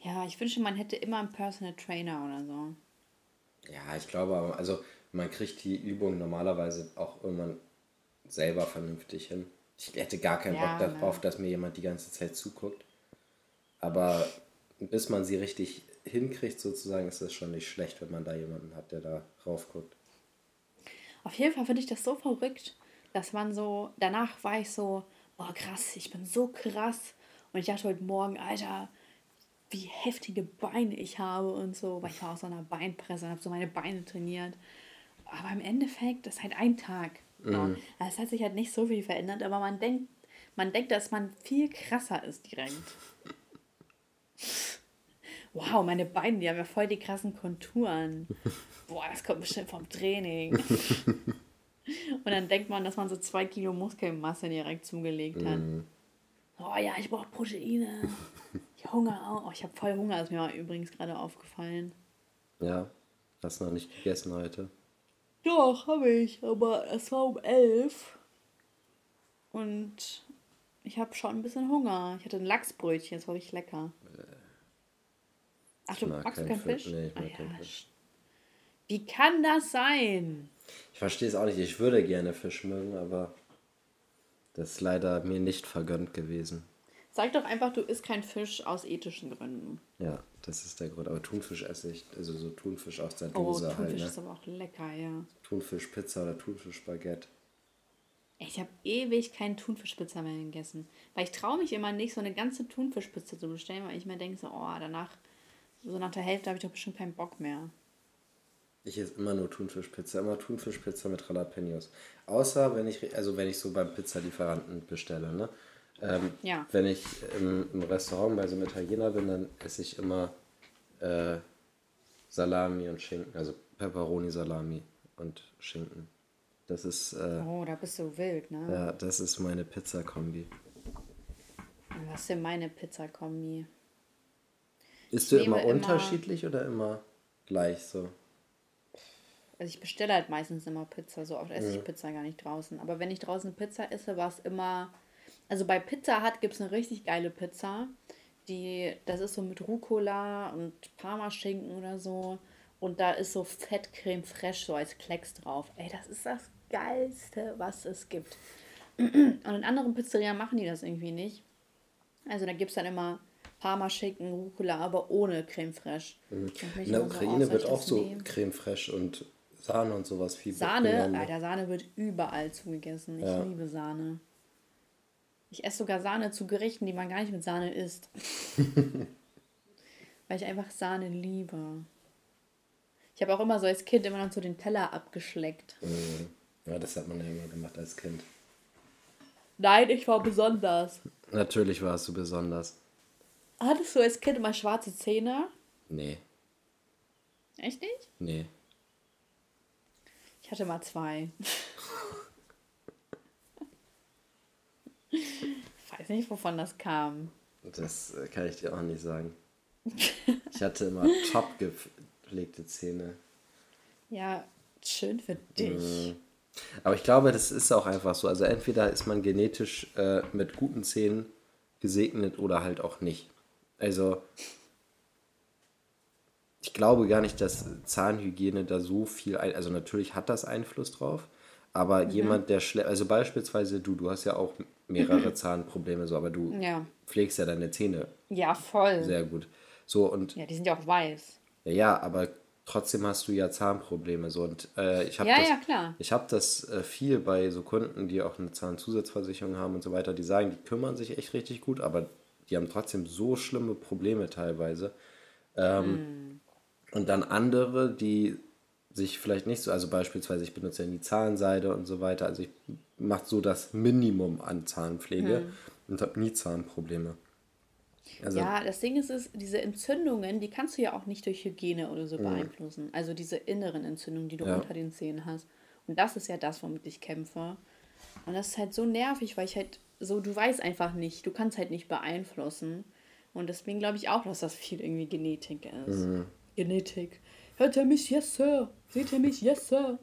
Ja, ich wünsche, man hätte immer einen Personal Trainer oder so. Ja, ich glaube, also man kriegt die Übung normalerweise auch irgendwann selber vernünftig hin. Ich hätte gar keinen ja, Bock darauf, ne. dass mir jemand die ganze Zeit zuguckt. Aber bis man sie richtig hinkriegt, sozusagen, ist das schon nicht schlecht, wenn man da jemanden hat, der da rauf guckt. Auf jeden Fall finde ich das so verrückt, dass man so, danach war ich so, boah krass, ich bin so krass. Und ich dachte heute Morgen, Alter, wie heftige Beine ich habe und so, weil ich war aus so einer Beinpresse und habe so meine Beine trainiert. Aber im Endeffekt, das ist halt ein Tag. Mhm. Also es hat sich halt nicht so viel verändert, aber man denkt, man denkt, dass man viel krasser ist direkt. Wow, meine Beine, die haben ja voll die krassen Konturen. Boah, das kommt bestimmt vom Training. Und dann denkt man, dass man so zwei Kilo Muskelmasse direkt zugelegt hat. Mhm. Oh ja, ich brauche Proteine. Ich Hunger auch. Oh, ich habe voll Hunger, ist mir übrigens gerade aufgefallen. Ja, hast du noch nicht gegessen heute? Doch, habe ich, aber es war um elf. Und ich habe schon ein bisschen Hunger. Ich hatte ein Lachsbrötchen, das war richtig lecker. Ach, du magst kein, kein Fisch? Fisch? Nee, ich mag ah, keinen ja. Fisch. Wie kann das sein? Ich verstehe es auch nicht. Ich würde gerne Fisch mögen, aber das ist leider mir nicht vergönnt gewesen. Sag doch einfach, du isst kein Fisch aus ethischen Gründen. Ja, das ist der Grund. Aber Thunfisch esse ich, also so Thunfisch aus der oh, Dose oh, Thunfisch halt. Ne? ist aber auch lecker, ja. Thunfischpizza oder Thunfischbaguette. Ich habe ewig keinen Thunfischpizza mehr gegessen. Weil ich traue mich immer nicht, so eine ganze Thunfischpizza zu bestellen, weil ich mir denke, so, oh, danach, so nach der Hälfte habe ich doch bestimmt keinen Bock mehr. Ich esse immer nur Thunfischpizza, immer Thunfischpizza mit Jalapenos. Außer wenn ich, also wenn ich so beim Pizzalieferanten bestelle, ne? Ähm, ja. Wenn ich im, im, Restaurant bei so einem Italiener bin, dann esse ich immer äh, Salami und Schinken, also Pepperoni, Salami und Schinken. Das ist. Äh, oh, da bist du wild, ne? Ja, das ist meine Pizza-Kombi. Was ist denn meine Pizza-Kombi? Ist du immer unterschiedlich immer, oder immer gleich so? Also ich bestelle halt meistens immer Pizza, so oft esse mhm. ich Pizza gar nicht draußen. Aber wenn ich draußen Pizza esse, war es immer also bei Pizza Hut gibt es eine richtig geile Pizza. Die, das ist so mit Rucola und Parmaschinken oder so. Und da ist so Fettcreme fraiche so als Klecks drauf. Ey, das ist das Geilste, was es gibt. Und in anderen Pizzerien machen die das irgendwie nicht. Also da gibt es dann immer Parmaschinken, Rucola, aber ohne Creme fraiche. Mhm. In der Ukraine so wird auch so nehmen. Creme fraiche und Sahne und sowas viel Sahne? Alter, Sahne wird überall zugegessen. Ich ja. liebe Sahne. Ich esse sogar Sahne zu Gerichten, die man gar nicht mit Sahne isst. Weil ich einfach Sahne liebe. Ich habe auch immer so als Kind immer noch so den Teller abgeschleckt. Mhm. Ja, das hat man ja immer gemacht als Kind. Nein, ich war besonders. Natürlich warst du besonders. Hattest du als Kind immer schwarze Zähne? Nee. Echt nicht? Nee. Ich hatte mal zwei. ich weiß nicht, wovon das kam. Das äh, kann ich dir auch nicht sagen. Ich hatte immer top gepflegte Zähne. Ja, schön für dich. Mhm. Aber ich glaube, das ist auch einfach so. Also entweder ist man genetisch äh, mit guten Zähnen gesegnet oder halt auch nicht. Also ich glaube gar nicht, dass Zahnhygiene da so viel, ein also natürlich hat das Einfluss drauf, aber mhm. jemand, der schlecht, also beispielsweise du, du hast ja auch mehrere Zahnprobleme, so, aber du ja. pflegst ja deine Zähne. Ja, voll. Sehr gut. So und. Ja, die sind ja auch weiß. Ja, ja, aber trotzdem hast du ja Zahnprobleme so und äh, ich habe ja, das, ja, klar. Ich habe das äh, viel bei so Kunden, die auch eine Zahnzusatzversicherung haben und so weiter, die sagen, die kümmern sich echt richtig gut, aber die haben trotzdem so schlimme Probleme teilweise. Ähm, mm. Und dann andere, die sich vielleicht nicht so, also beispielsweise ich benutze ja nie Zahnseide und so weiter, also ich mache so das Minimum an Zahnpflege mm. und habe nie Zahnprobleme. Also, ja, das Ding ist, ist, diese Entzündungen, die kannst du ja auch nicht durch Hygiene oder so mhm. beeinflussen. Also diese inneren Entzündungen, die du ja. unter den Zähnen hast. Und das ist ja das, womit ich kämpfe. Und das ist halt so nervig, weil ich halt so, du weißt einfach nicht, du kannst halt nicht beeinflussen. Und deswegen glaube ich auch, dass das viel irgendwie Genetik ist. Mhm. Genetik. Hört ihr mich? Yes, Sir. Seht ihr mich? Yes, Sir.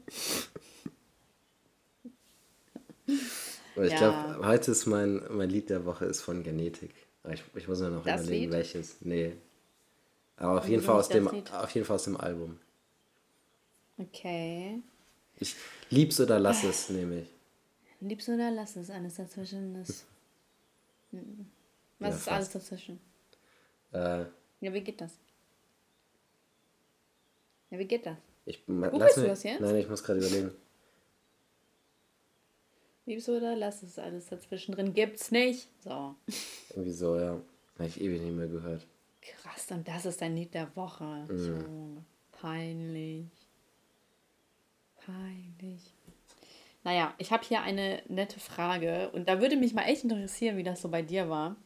ich ja. glaube, heute ist mein, mein Lied der Woche ist von Genetik. Ich, ich muss mir noch das überlegen, Lied? welches. Nee. Aber auf jeden, Fall aus dem, auf jeden Fall aus dem Album. Okay. Ich lieb's oder lass es, nehme ich. Lieb's oder lass es, alles dazwischen ist. Was ja, ist alles dazwischen? Äh, ja, wie geht das? Ja, wie geht das? Ich, lass du das jetzt? Nein, ich muss gerade überlegen. Liebst oder lass es alles dazwischen drin? Gibt's nicht. So. Irgendwie so, ja. Habe ich ewig nicht mehr gehört. Krass, und das ist dein Lied der Woche. Mhm. So, peinlich. Peinlich. Naja, ich habe hier eine nette Frage und da würde mich mal echt interessieren, wie das so bei dir war.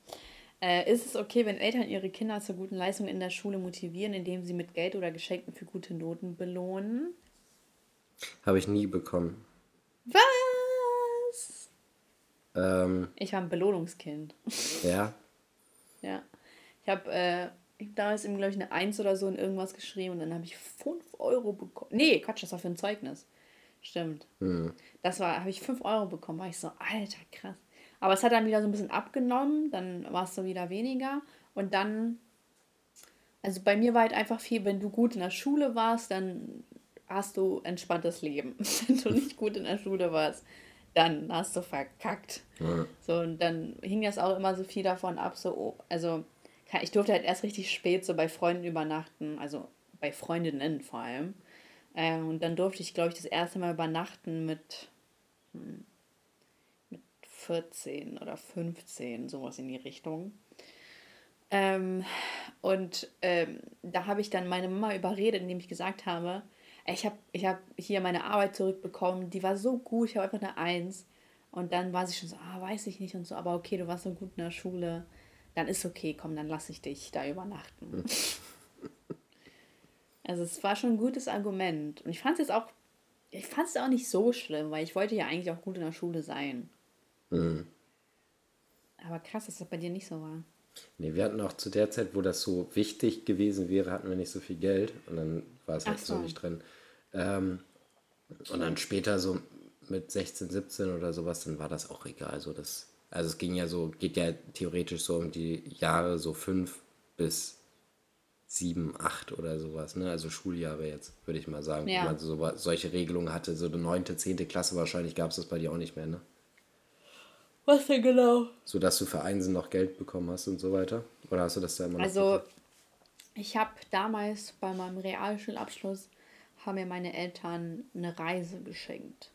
Äh, ist es okay, wenn Eltern ihre Kinder zur guten Leistung in der Schule motivieren, indem sie mit Geld oder Geschenken für gute Noten belohnen? Habe ich nie bekommen. Was? Ähm, ich war ein Belohnungskind. Ja? ja. Ich habe äh, damals eben, glaube ich, eine Eins oder so in irgendwas geschrieben und dann habe ich 5 Euro bekommen. Nee, Quatsch, das war für ein Zeugnis. Stimmt. Mhm. Das war, habe ich 5 Euro bekommen. War ich so, alter, krass. Aber es hat dann wieder so ein bisschen abgenommen, dann war es so wieder weniger. Und dann, also bei mir war halt einfach viel, wenn du gut in der Schule warst, dann hast du entspanntes Leben. wenn du nicht gut in der Schule warst, dann hast du verkackt. Ja. So, und dann hing das auch immer so viel davon ab, so, oh, also ich durfte halt erst richtig spät so bei Freunden übernachten, also bei Freundinnen vor allem. Äh, und dann durfte ich, glaube ich, das erste Mal übernachten mit, hm, mit 14 oder 15, sowas in die Richtung. Ähm, und ähm, da habe ich dann meine Mama überredet, indem ich gesagt habe, ich habe ich hab hier meine Arbeit zurückbekommen, die war so gut, ich habe einfach eine Eins. Und dann war sie schon so, ah, weiß ich nicht und so, aber okay, du warst so gut in der Schule, dann ist okay, komm, dann lasse ich dich da übernachten. also es war schon ein gutes Argument. Und ich fand es jetzt auch, ich fand es auch nicht so schlimm, weil ich wollte ja eigentlich auch gut in der Schule sein. Mhm. Aber krass, dass das bei dir nicht so war. Nee, wir hatten auch zu der Zeit, wo das so wichtig gewesen wäre, hatten wir nicht so viel Geld und dann war es halt so. so nicht drin. Ähm, und dann später so mit 16, 17 oder sowas, dann war das auch egal. So das, also es ging ja so, geht ja theoretisch so um die Jahre so fünf bis sieben, acht oder sowas, ne? Also Schuljahre jetzt, würde ich mal sagen. Ja. Wenn man so, solche Regelungen hatte, so eine neunte, zehnte Klasse wahrscheinlich gab es das bei dir auch nicht mehr, ne? Was denn genau? So dass du für Einsen noch Geld bekommen hast und so weiter? Oder hast du das da immer noch? Also, bekommen? ich habe damals bei meinem Realschulabschluss haben mir meine Eltern eine Reise geschenkt.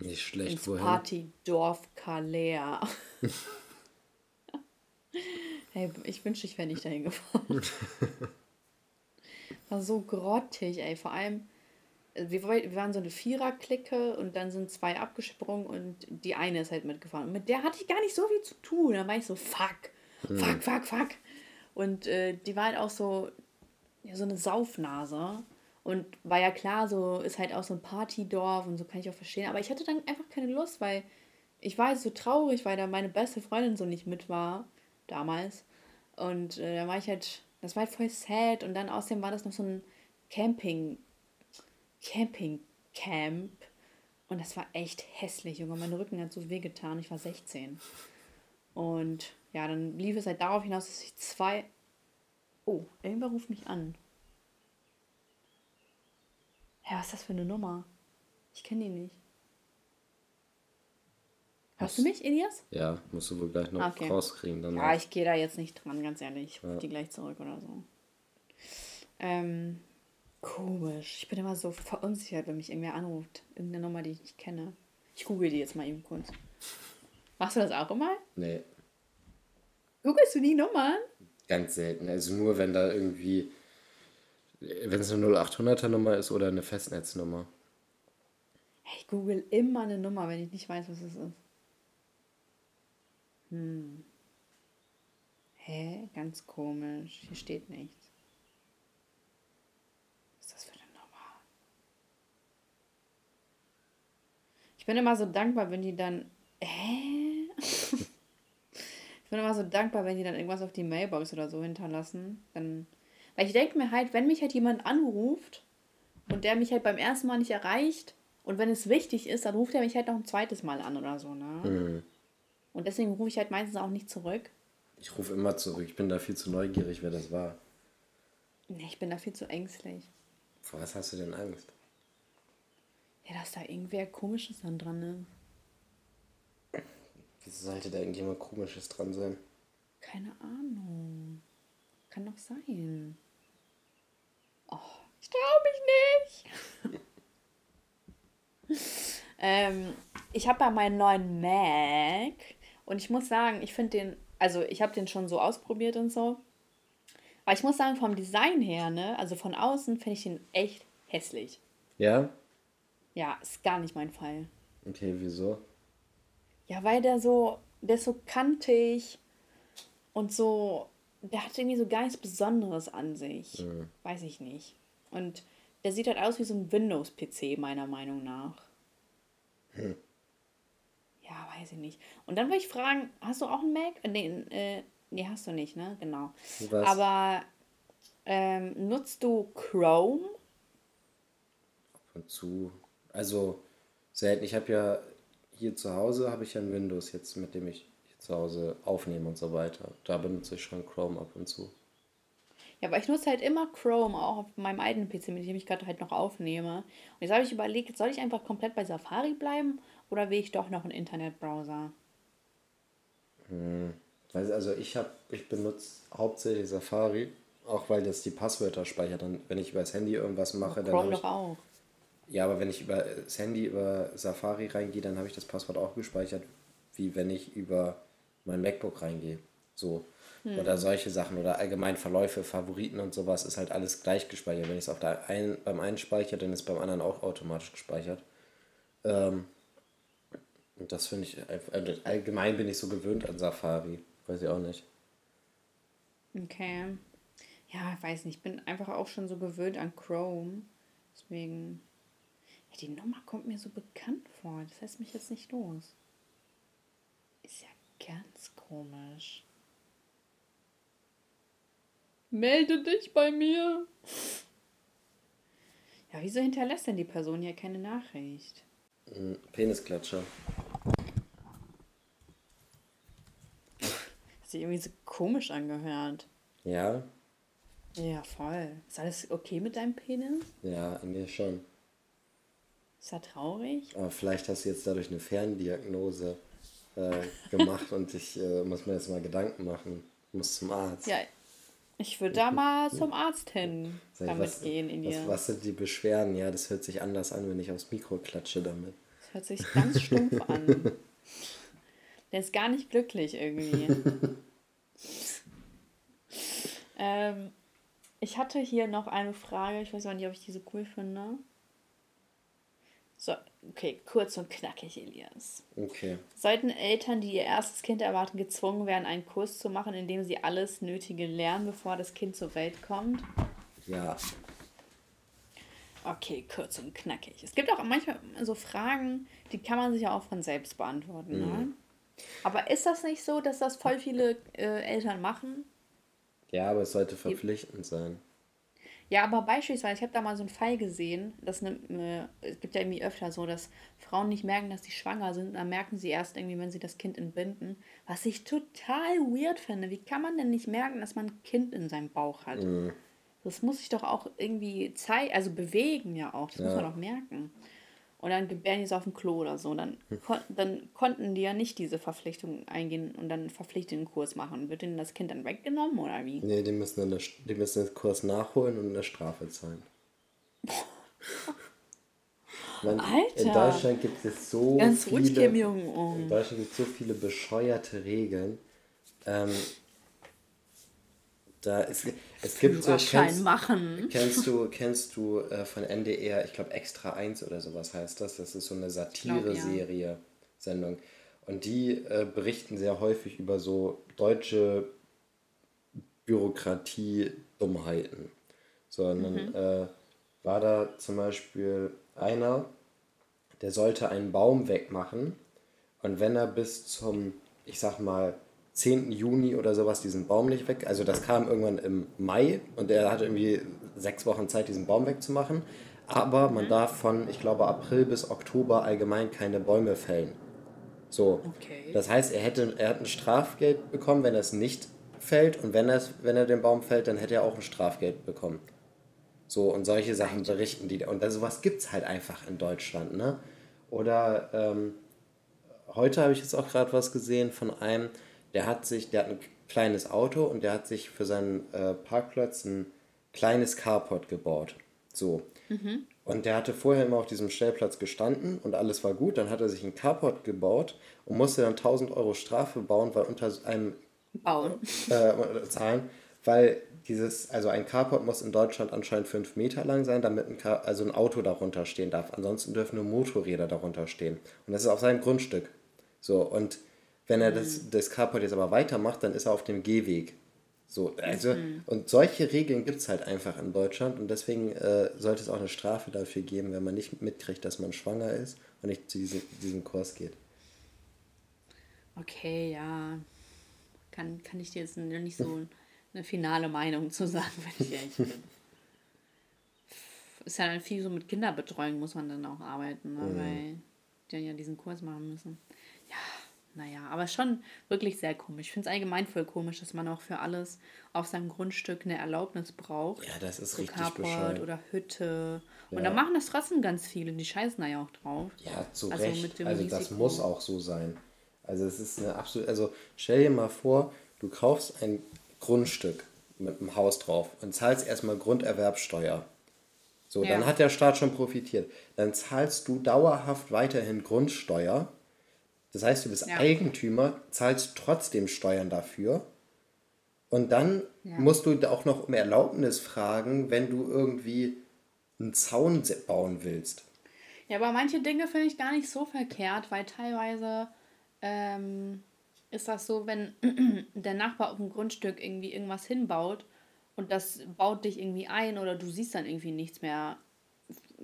Nicht schlecht, ins wohin? Partydorf Kalea. hey, ich wünschte, ich wäre nicht dahin gefahren. War so grottig, ey. Vor allem, äh, wir, wir waren so eine Vierer-Clique und dann sind zwei abgesprungen und die eine ist halt mitgefahren. Und mit der hatte ich gar nicht so viel zu tun. Da war ich so, fuck, hm. fuck, fuck, fuck. Und äh, die war halt auch so, ja, so eine Saufnase. Und war ja klar, so ist halt auch so ein Partydorf und so kann ich auch verstehen. Aber ich hatte dann einfach keine Lust, weil ich war halt so traurig, weil da meine beste Freundin so nicht mit war, damals. Und äh, da war ich halt, das war halt voll sad. Und dann außerdem war das noch so ein Camping, Camping-Camp. Und das war echt hässlich, Junge. Mein Rücken hat so wehgetan. Ich war 16. Und ja, dann lief es halt darauf hinaus, dass ich zwei. Oh, irgendwer ruft mich an. Ja, was ist das für eine Nummer? Ich kenne die nicht. Hörst du mich, Elias? Ja, musst du wohl gleich noch okay. rauskriegen. Danach. Ja, ich gehe da jetzt nicht dran, ganz ehrlich. Ich rufe ja. die gleich zurück oder so. Ähm, komisch. Ich bin immer so verunsichert, wenn mich irgendwer anruft. Irgendeine Nummer, die ich nicht kenne. Ich google die jetzt mal eben kurz. Machst du das auch immer? Nee. Googlest du die Nummern? Ganz selten. Also nur, wenn da irgendwie wenn es eine 0800er Nummer ist oder eine Festnetznummer. Ich google immer eine Nummer, wenn ich nicht weiß, was es ist. Hm. Hä? Ganz komisch. Hier steht nichts. Was ist das für eine Nummer? Ich bin immer so dankbar, wenn die dann. Hä? ich bin immer so dankbar, wenn die dann irgendwas auf die Mailbox oder so hinterlassen. Dann weil ich denke mir halt, wenn mich halt jemand anruft und der mich halt beim ersten Mal nicht erreicht und wenn es wichtig ist, dann ruft er mich halt noch ein zweites Mal an oder so, ne? Mhm. Und deswegen rufe ich halt meistens auch nicht zurück. Ich rufe immer zurück. Ich bin da viel zu neugierig, wer das war. Nee, ich bin da viel zu ängstlich. Vor was hast du denn Angst? Ja, dass da irgendwer Komisches dann dran ist. Wieso sollte da irgendjemand Komisches dran sein? Keine Ahnung. Kann doch sein. Oh, ich traue mich nicht. ähm, ich habe ja meinen neuen Mac und ich muss sagen, ich finde den, also ich habe den schon so ausprobiert und so. Aber ich muss sagen, vom Design her, ne, also von außen finde ich den echt hässlich. Ja? Ja, ist gar nicht mein Fall. Okay, wieso? Ja, weil der so, der ist so kantig und so, der hat irgendwie so gar nichts Besonderes an sich. Mhm. Weiß ich nicht. Und der sieht halt aus wie so ein Windows-PC, meiner Meinung nach. Hm. Ja, weiß ich nicht. Und dann wollte ich fragen, hast du auch einen Mac? Äh, nee, äh, nee hast du nicht, ne? Genau. Was? Aber ähm, nutzt du Chrome? Ab und zu. Also selten. Ich habe ja hier zu Hause habe ich ja ein Windows jetzt, mit dem ich zu Hause aufnehmen und so weiter. Da benutze ich schon Chrome ab und zu. Ja, aber ich nutze halt immer Chrome, auch auf meinem eigenen PC, mit dem ich gerade halt noch aufnehme. Und jetzt habe ich überlegt, soll ich einfach komplett bei Safari bleiben oder will ich doch noch einen Internetbrowser? Hm. Also ich habe, ich benutze hauptsächlich Safari, auch weil das die Passwörter speichert. Und wenn ich über das Handy irgendwas mache, dann. Chrome doch auch. Ja, aber wenn ich über das Handy über Safari reingehe, dann habe ich das Passwort auch gespeichert, wie wenn ich über mein MacBook reingehe. So. Hm. Oder solche Sachen oder allgemein Verläufe, Favoriten und sowas ist halt alles gleich gespeichert. Wenn ich es auf der einen, beim einen speichere, dann ist beim anderen auch automatisch gespeichert. Ähm, und das finde ich, also allgemein bin ich so gewöhnt an Safari. Weiß ich auch nicht. Okay. Ja, ich weiß nicht. Ich bin einfach auch schon so gewöhnt an Chrome. Deswegen. Ja, die Nummer kommt mir so bekannt vor. Das lässt mich jetzt nicht los. Ist ja Ganz komisch. Melde dich bei mir. Ja, wieso hinterlässt denn die Person hier keine Nachricht? Penisklatscher. Sich irgendwie so komisch angehört. Ja? Ja, voll. Ist alles okay mit deinem Penis? Ja, eigentlich schon. Ist er traurig? Aber vielleicht hast du jetzt dadurch eine Ferndiagnose äh, gemacht und ich äh, muss mir jetzt mal Gedanken machen. Ich muss zum Arzt. Ja, ich würde da mal zum Arzt hin damit was, gehen in dir. Was, was sind die Beschwerden? Ja, das hört sich anders an, wenn ich aufs Mikro klatsche damit. Das hört sich ganz stumpf an. Der ist gar nicht glücklich irgendwie. ähm, ich hatte hier noch eine Frage. Ich weiß auch nicht, ob ich diese cool finde. So, okay, kurz und knackig, Elias. Okay. Sollten Eltern, die ihr erstes Kind erwarten, gezwungen werden, einen Kurs zu machen, in dem sie alles Nötige lernen, bevor das Kind zur Welt kommt? Ja. Okay, kurz und knackig. Es gibt auch manchmal so Fragen, die kann man sich ja auch von selbst beantworten. Ne? Mhm. Ne? Aber ist das nicht so, dass das voll viele äh, Eltern machen? Ja, aber es sollte verpflichtend sein. Ja, aber beispielsweise, ich habe da mal so einen Fall gesehen, dass eine, äh, es gibt ja irgendwie öfter so, dass Frauen nicht merken, dass sie schwanger sind, dann merken sie erst irgendwie, wenn sie das Kind entbinden. Was ich total weird finde. Wie kann man denn nicht merken, dass man ein Kind in seinem Bauch hat? Mhm. Das muss sich doch auch irgendwie zeigen, also bewegen ja auch. Das ja. muss man doch merken und dann gebären die es auf dem Klo oder so. Dann, hm. kon dann konnten die ja nicht diese Verpflichtung eingehen und dann einen verpflichtenden Kurs machen. Wird denen das Kind dann weggenommen oder wie? Nee, die müssen, dann die müssen den Kurs nachholen und eine Strafe zahlen. Man, Alter! In Deutschland gibt es so Ganz viele. Um. In Deutschland gibt es so viele bescheuerte Regeln. Ähm, da ist, es gibt so kennst, machen. kennst du kennst du äh, von NDR, ich glaube Extra 1 oder sowas heißt das. Das ist so eine Satire-Serie, ja. Sendung. Und die äh, berichten sehr häufig über so deutsche Bürokratie-Dummheiten. So, und dann mhm. äh, war da zum Beispiel einer, der sollte einen Baum wegmachen und wenn er bis zum, ich sag mal, 10. Juni oder sowas diesen Baum nicht weg. Also das kam irgendwann im Mai und er hatte irgendwie sechs Wochen Zeit, diesen Baum wegzumachen. Aber man mhm. darf von, ich glaube, April bis Oktober allgemein keine Bäume fällen. So. Okay. Das heißt, er hätte er hat ein Strafgeld bekommen, wenn er es nicht fällt. Und wenn, wenn er den Baum fällt, dann hätte er auch ein Strafgeld bekommen. So, und solche Sachen berichten die. Und sowas gibt es halt einfach in Deutschland, ne? Oder ähm, heute habe ich jetzt auch gerade was gesehen von einem, der hat sich, der hat ein kleines Auto und der hat sich für seinen äh, Parkplatz ein kleines Carport gebaut. So. Mhm. Und der hatte vorher immer auf diesem Stellplatz gestanden und alles war gut. Dann hat er sich ein Carport gebaut und musste dann 1000 Euro Strafe bauen, weil unter einem Bauen. Äh, zahlen, weil dieses, also ein Carport muss in Deutschland anscheinend 5 Meter lang sein, damit ein, Car also ein Auto darunter stehen darf. Ansonsten dürfen nur Motorräder darunter stehen. Und das ist auf seinem Grundstück. So, und wenn er das, mhm. das Carport jetzt aber weitermacht, dann ist er auf dem Gehweg. So, also, mhm. und solche Regeln gibt es halt einfach in Deutschland und deswegen äh, sollte es auch eine Strafe dafür geben, wenn man nicht mitkriegt, dass man schwanger ist und nicht zu diesem, diesem Kurs geht. Okay, ja. Kann, kann ich dir jetzt nicht so eine finale Meinung zu sagen, wenn ich ehrlich bin. Ist ja dann viel so mit Kinderbetreuung muss man dann auch arbeiten, ne? Mhm. weil die dann ja diesen Kurs machen müssen. Ja, naja, aber schon wirklich sehr komisch. Ich finde es allgemein voll komisch, dass man auch für alles auf seinem Grundstück eine Erlaubnis braucht. Ja, das ist so richtig Carport bescheuert. oder Hütte. Ja. Und da machen das trotzdem ganz viele. Die scheißen da ja auch drauf. Ja, zu also Recht. also Risiko. das muss auch so sein. Also es ist eine absolute... Also stell dir mal vor, du kaufst ein Grundstück mit einem Haus drauf und zahlst erstmal Grunderwerbsteuer. So, ja. dann hat der Staat schon profitiert. Dann zahlst du dauerhaft weiterhin Grundsteuer das heißt, du bist ja. Eigentümer, zahlst trotzdem Steuern dafür. Und dann ja. musst du auch noch um Erlaubnis fragen, wenn du irgendwie einen Zaun bauen willst. Ja, aber manche Dinge finde ich gar nicht so verkehrt, weil teilweise ähm, ist das so, wenn der Nachbar auf dem Grundstück irgendwie irgendwas hinbaut und das baut dich irgendwie ein oder du siehst dann irgendwie nichts mehr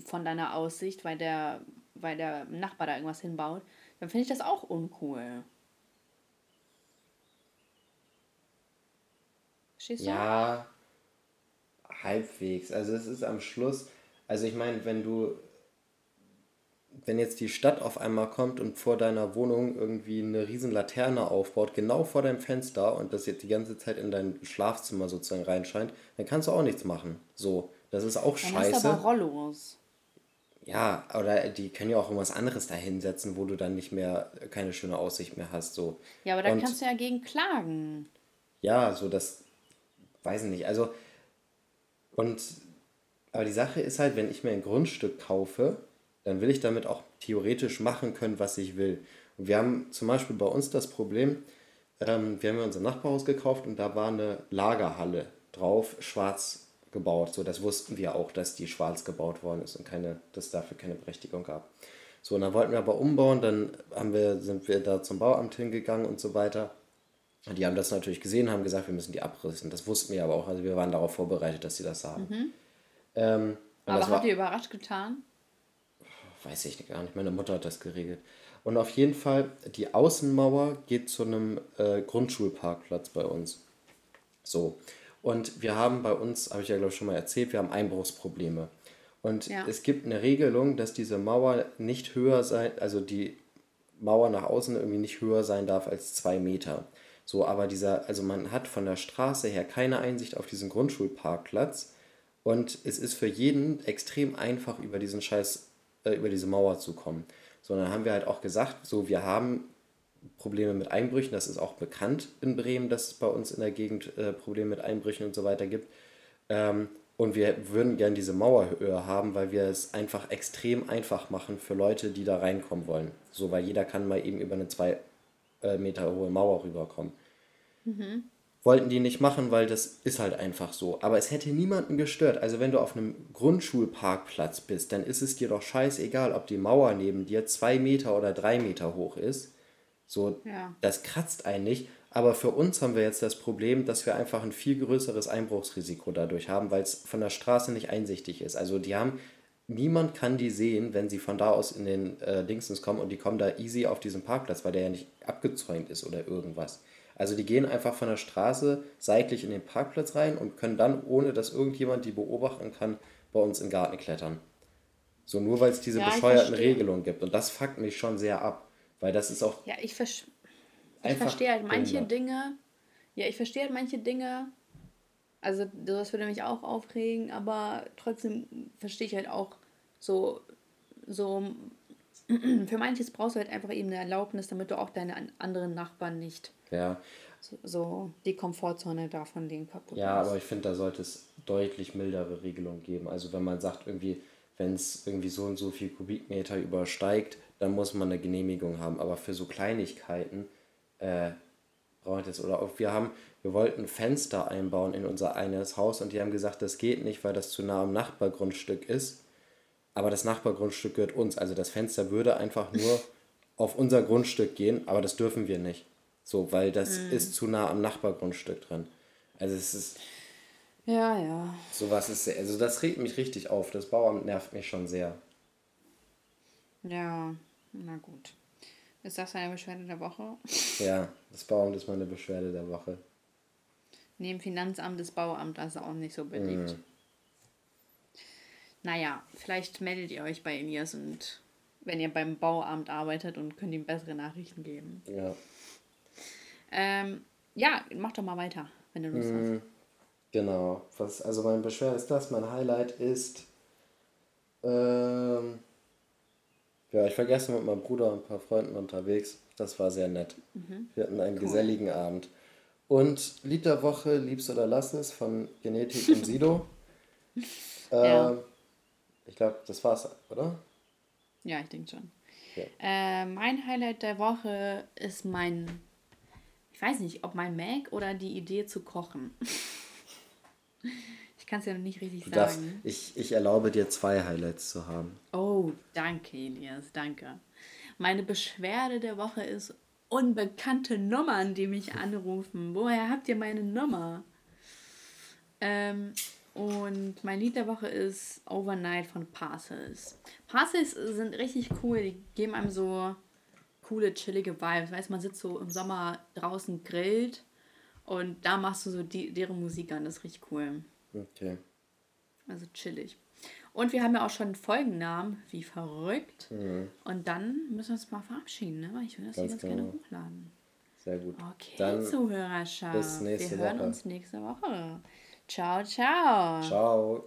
von deiner Aussicht, weil der, weil der Nachbar da irgendwas hinbaut, dann finde ich das auch uncool. Verstehst du? Ja, halbwegs. Also es ist am Schluss, also ich meine, wenn du, wenn jetzt die Stadt auf einmal kommt und vor deiner Wohnung irgendwie eine riesen Laterne aufbaut, genau vor deinem Fenster und das jetzt die ganze Zeit in dein Schlafzimmer sozusagen reinscheint, dann kannst du auch nichts machen. So, das ist auch dann scheiße. Dann ist aber Rollos. Ja, oder die können ja auch irgendwas anderes da hinsetzen, wo du dann nicht mehr keine schöne Aussicht mehr hast. So. Ja, aber da kannst du ja gegen klagen. Ja, so das weiß ich nicht. Also, und aber die Sache ist halt, wenn ich mir ein Grundstück kaufe, dann will ich damit auch theoretisch machen können, was ich will. Und wir haben zum Beispiel bei uns das Problem, ähm, wir haben ja unser Nachbarhaus gekauft und da war eine Lagerhalle drauf, schwarz gebaut. So, das wussten wir auch, dass die schwarz gebaut worden ist und keine, dass dafür keine Berechtigung gab. So, und dann wollten wir aber umbauen, dann haben wir, sind wir da zum Bauamt hingegangen und so weiter. Die haben das natürlich gesehen, haben gesagt, wir müssen die abrissen. Das wussten wir aber auch. Also wir waren darauf vorbereitet, dass sie das sagen. Mhm. Ähm, aber habt ihr überrascht getan? Weiß ich gar nicht. Meine Mutter hat das geregelt. Und auf jeden Fall, die Außenmauer geht zu einem äh, Grundschulparkplatz bei uns. So. Und wir haben bei uns, habe ich ja glaube ich schon mal erzählt, wir haben Einbruchsprobleme. Und ja. es gibt eine Regelung, dass diese Mauer nicht höher sein, also die Mauer nach außen irgendwie nicht höher sein darf als zwei Meter. So, aber dieser, also man hat von der Straße her keine Einsicht auf diesen Grundschulparkplatz und es ist für jeden extrem einfach, über diesen Scheiß, äh, über diese Mauer zu kommen. So, dann haben wir halt auch gesagt, so, wir haben Probleme mit Einbrüchen, das ist auch bekannt in Bremen, dass es bei uns in der Gegend äh, Probleme mit Einbrüchen und so weiter gibt. Ähm, und wir würden gerne diese Mauer höher haben, weil wir es einfach extrem einfach machen für Leute, die da reinkommen wollen. So, weil jeder kann mal eben über eine zwei äh, Meter hohe Mauer rüberkommen. Mhm. Wollten die nicht machen, weil das ist halt einfach so. Aber es hätte niemanden gestört. Also wenn du auf einem Grundschulparkplatz bist, dann ist es dir doch scheißegal, ob die Mauer neben dir zwei Meter oder drei Meter hoch ist. So, ja. das kratzt einen nicht. Aber für uns haben wir jetzt das Problem, dass wir einfach ein viel größeres Einbruchsrisiko dadurch haben, weil es von der Straße nicht einsichtig ist. Also die haben, niemand kann die sehen, wenn sie von da aus in den äh, Dingsens kommen und die kommen da easy auf diesen Parkplatz, weil der ja nicht abgezäunt ist oder irgendwas. Also die gehen einfach von der Straße seitlich in den Parkplatz rein und können dann, ohne dass irgendjemand die beobachten kann, bei uns in den Garten klettern. So nur weil es diese ja, bescheuerten Regelungen gibt. Und das fuckt mich schon sehr ab. Weil das ist auch. Ja, ich, verstehe ich verstehe halt manche Kinder. Dinge. Ja, ich verstehe halt manche Dinge. Also, das würde mich auch aufregen, aber trotzdem verstehe ich halt auch so, so, für manches brauchst du halt einfach eben eine Erlaubnis, damit du auch deine anderen Nachbarn nicht ja. so, so die Komfortzone davon denen kaputt Ja, aber ich finde, da sollte es deutlich mildere Regelungen geben. Also, wenn man sagt, irgendwie, wenn es irgendwie so und so viel Kubikmeter übersteigt, dann muss man eine Genehmigung haben. Aber für so Kleinigkeiten, äh, braucht es. Oder auch wir haben, wir wollten Fenster einbauen in unser eines Haus und die haben gesagt, das geht nicht, weil das zu nah am Nachbargrundstück ist. Aber das Nachbargrundstück gehört uns. Also das Fenster würde einfach nur auf unser Grundstück gehen, aber das dürfen wir nicht. So, weil das mhm. ist zu nah am Nachbargrundstück dran. Also es ist. Ja, ja. Sowas ist sehr, also das regt mich richtig auf. Das Bauamt nervt mich schon sehr. Ja, na gut. Ist das eine Beschwerde der Woche? Ja, das Bauamt ist meine Beschwerde der Woche. Neben Finanzamt ist Bauamt also auch nicht so beliebt. Mhm. Naja, vielleicht meldet ihr euch bei Elias und wenn ihr beim Bauamt arbeitet und könnt ihm bessere Nachrichten geben. Ja. Ähm, ja, mach doch mal weiter, wenn du Lust mhm. hast. Genau. Was, also mein Beschwerde ist das, mein Highlight ist. Ähm, ja, ich war gestern mit meinem Bruder und ein paar Freunden unterwegs. Das war sehr nett. Mhm. Wir hatten einen cool. geselligen Abend. Und Lied der Woche, Liebst oder Lass es von Genetik und Sido. ja. äh, ich glaube, das war's, oder? Ja, ich denke schon. Ja. Äh, mein Highlight der Woche ist mein, ich weiß nicht, ob mein Mac oder die Idee zu kochen. Ich kann es ja noch nicht richtig du sagen. Darfst, ich, ich erlaube dir zwei Highlights zu haben. Oh, danke, Elias, danke. Meine Beschwerde der Woche ist unbekannte Nummern, die mich anrufen. Woher habt ihr meine Nummer? Ähm, und mein Lied der Woche ist Overnight von Parcels. Parcels sind richtig cool, die geben einem so coole, chillige Vibes. Weißt man sitzt so im Sommer draußen, grillt und da machst du so die, deren Musik an, das ist richtig cool. Okay. Also chillig. Und wir haben ja auch schon einen Folgennamen, wie verrückt. Mhm. Und dann müssen wir uns mal verabschieden, ne? weil ich will das ganz, ganz genau. gerne hochladen. Sehr gut. Okay, dann Zuhörerschaft. Bis nächste wir hören Woche. uns nächste Woche. Ciao, ciao. Ciao.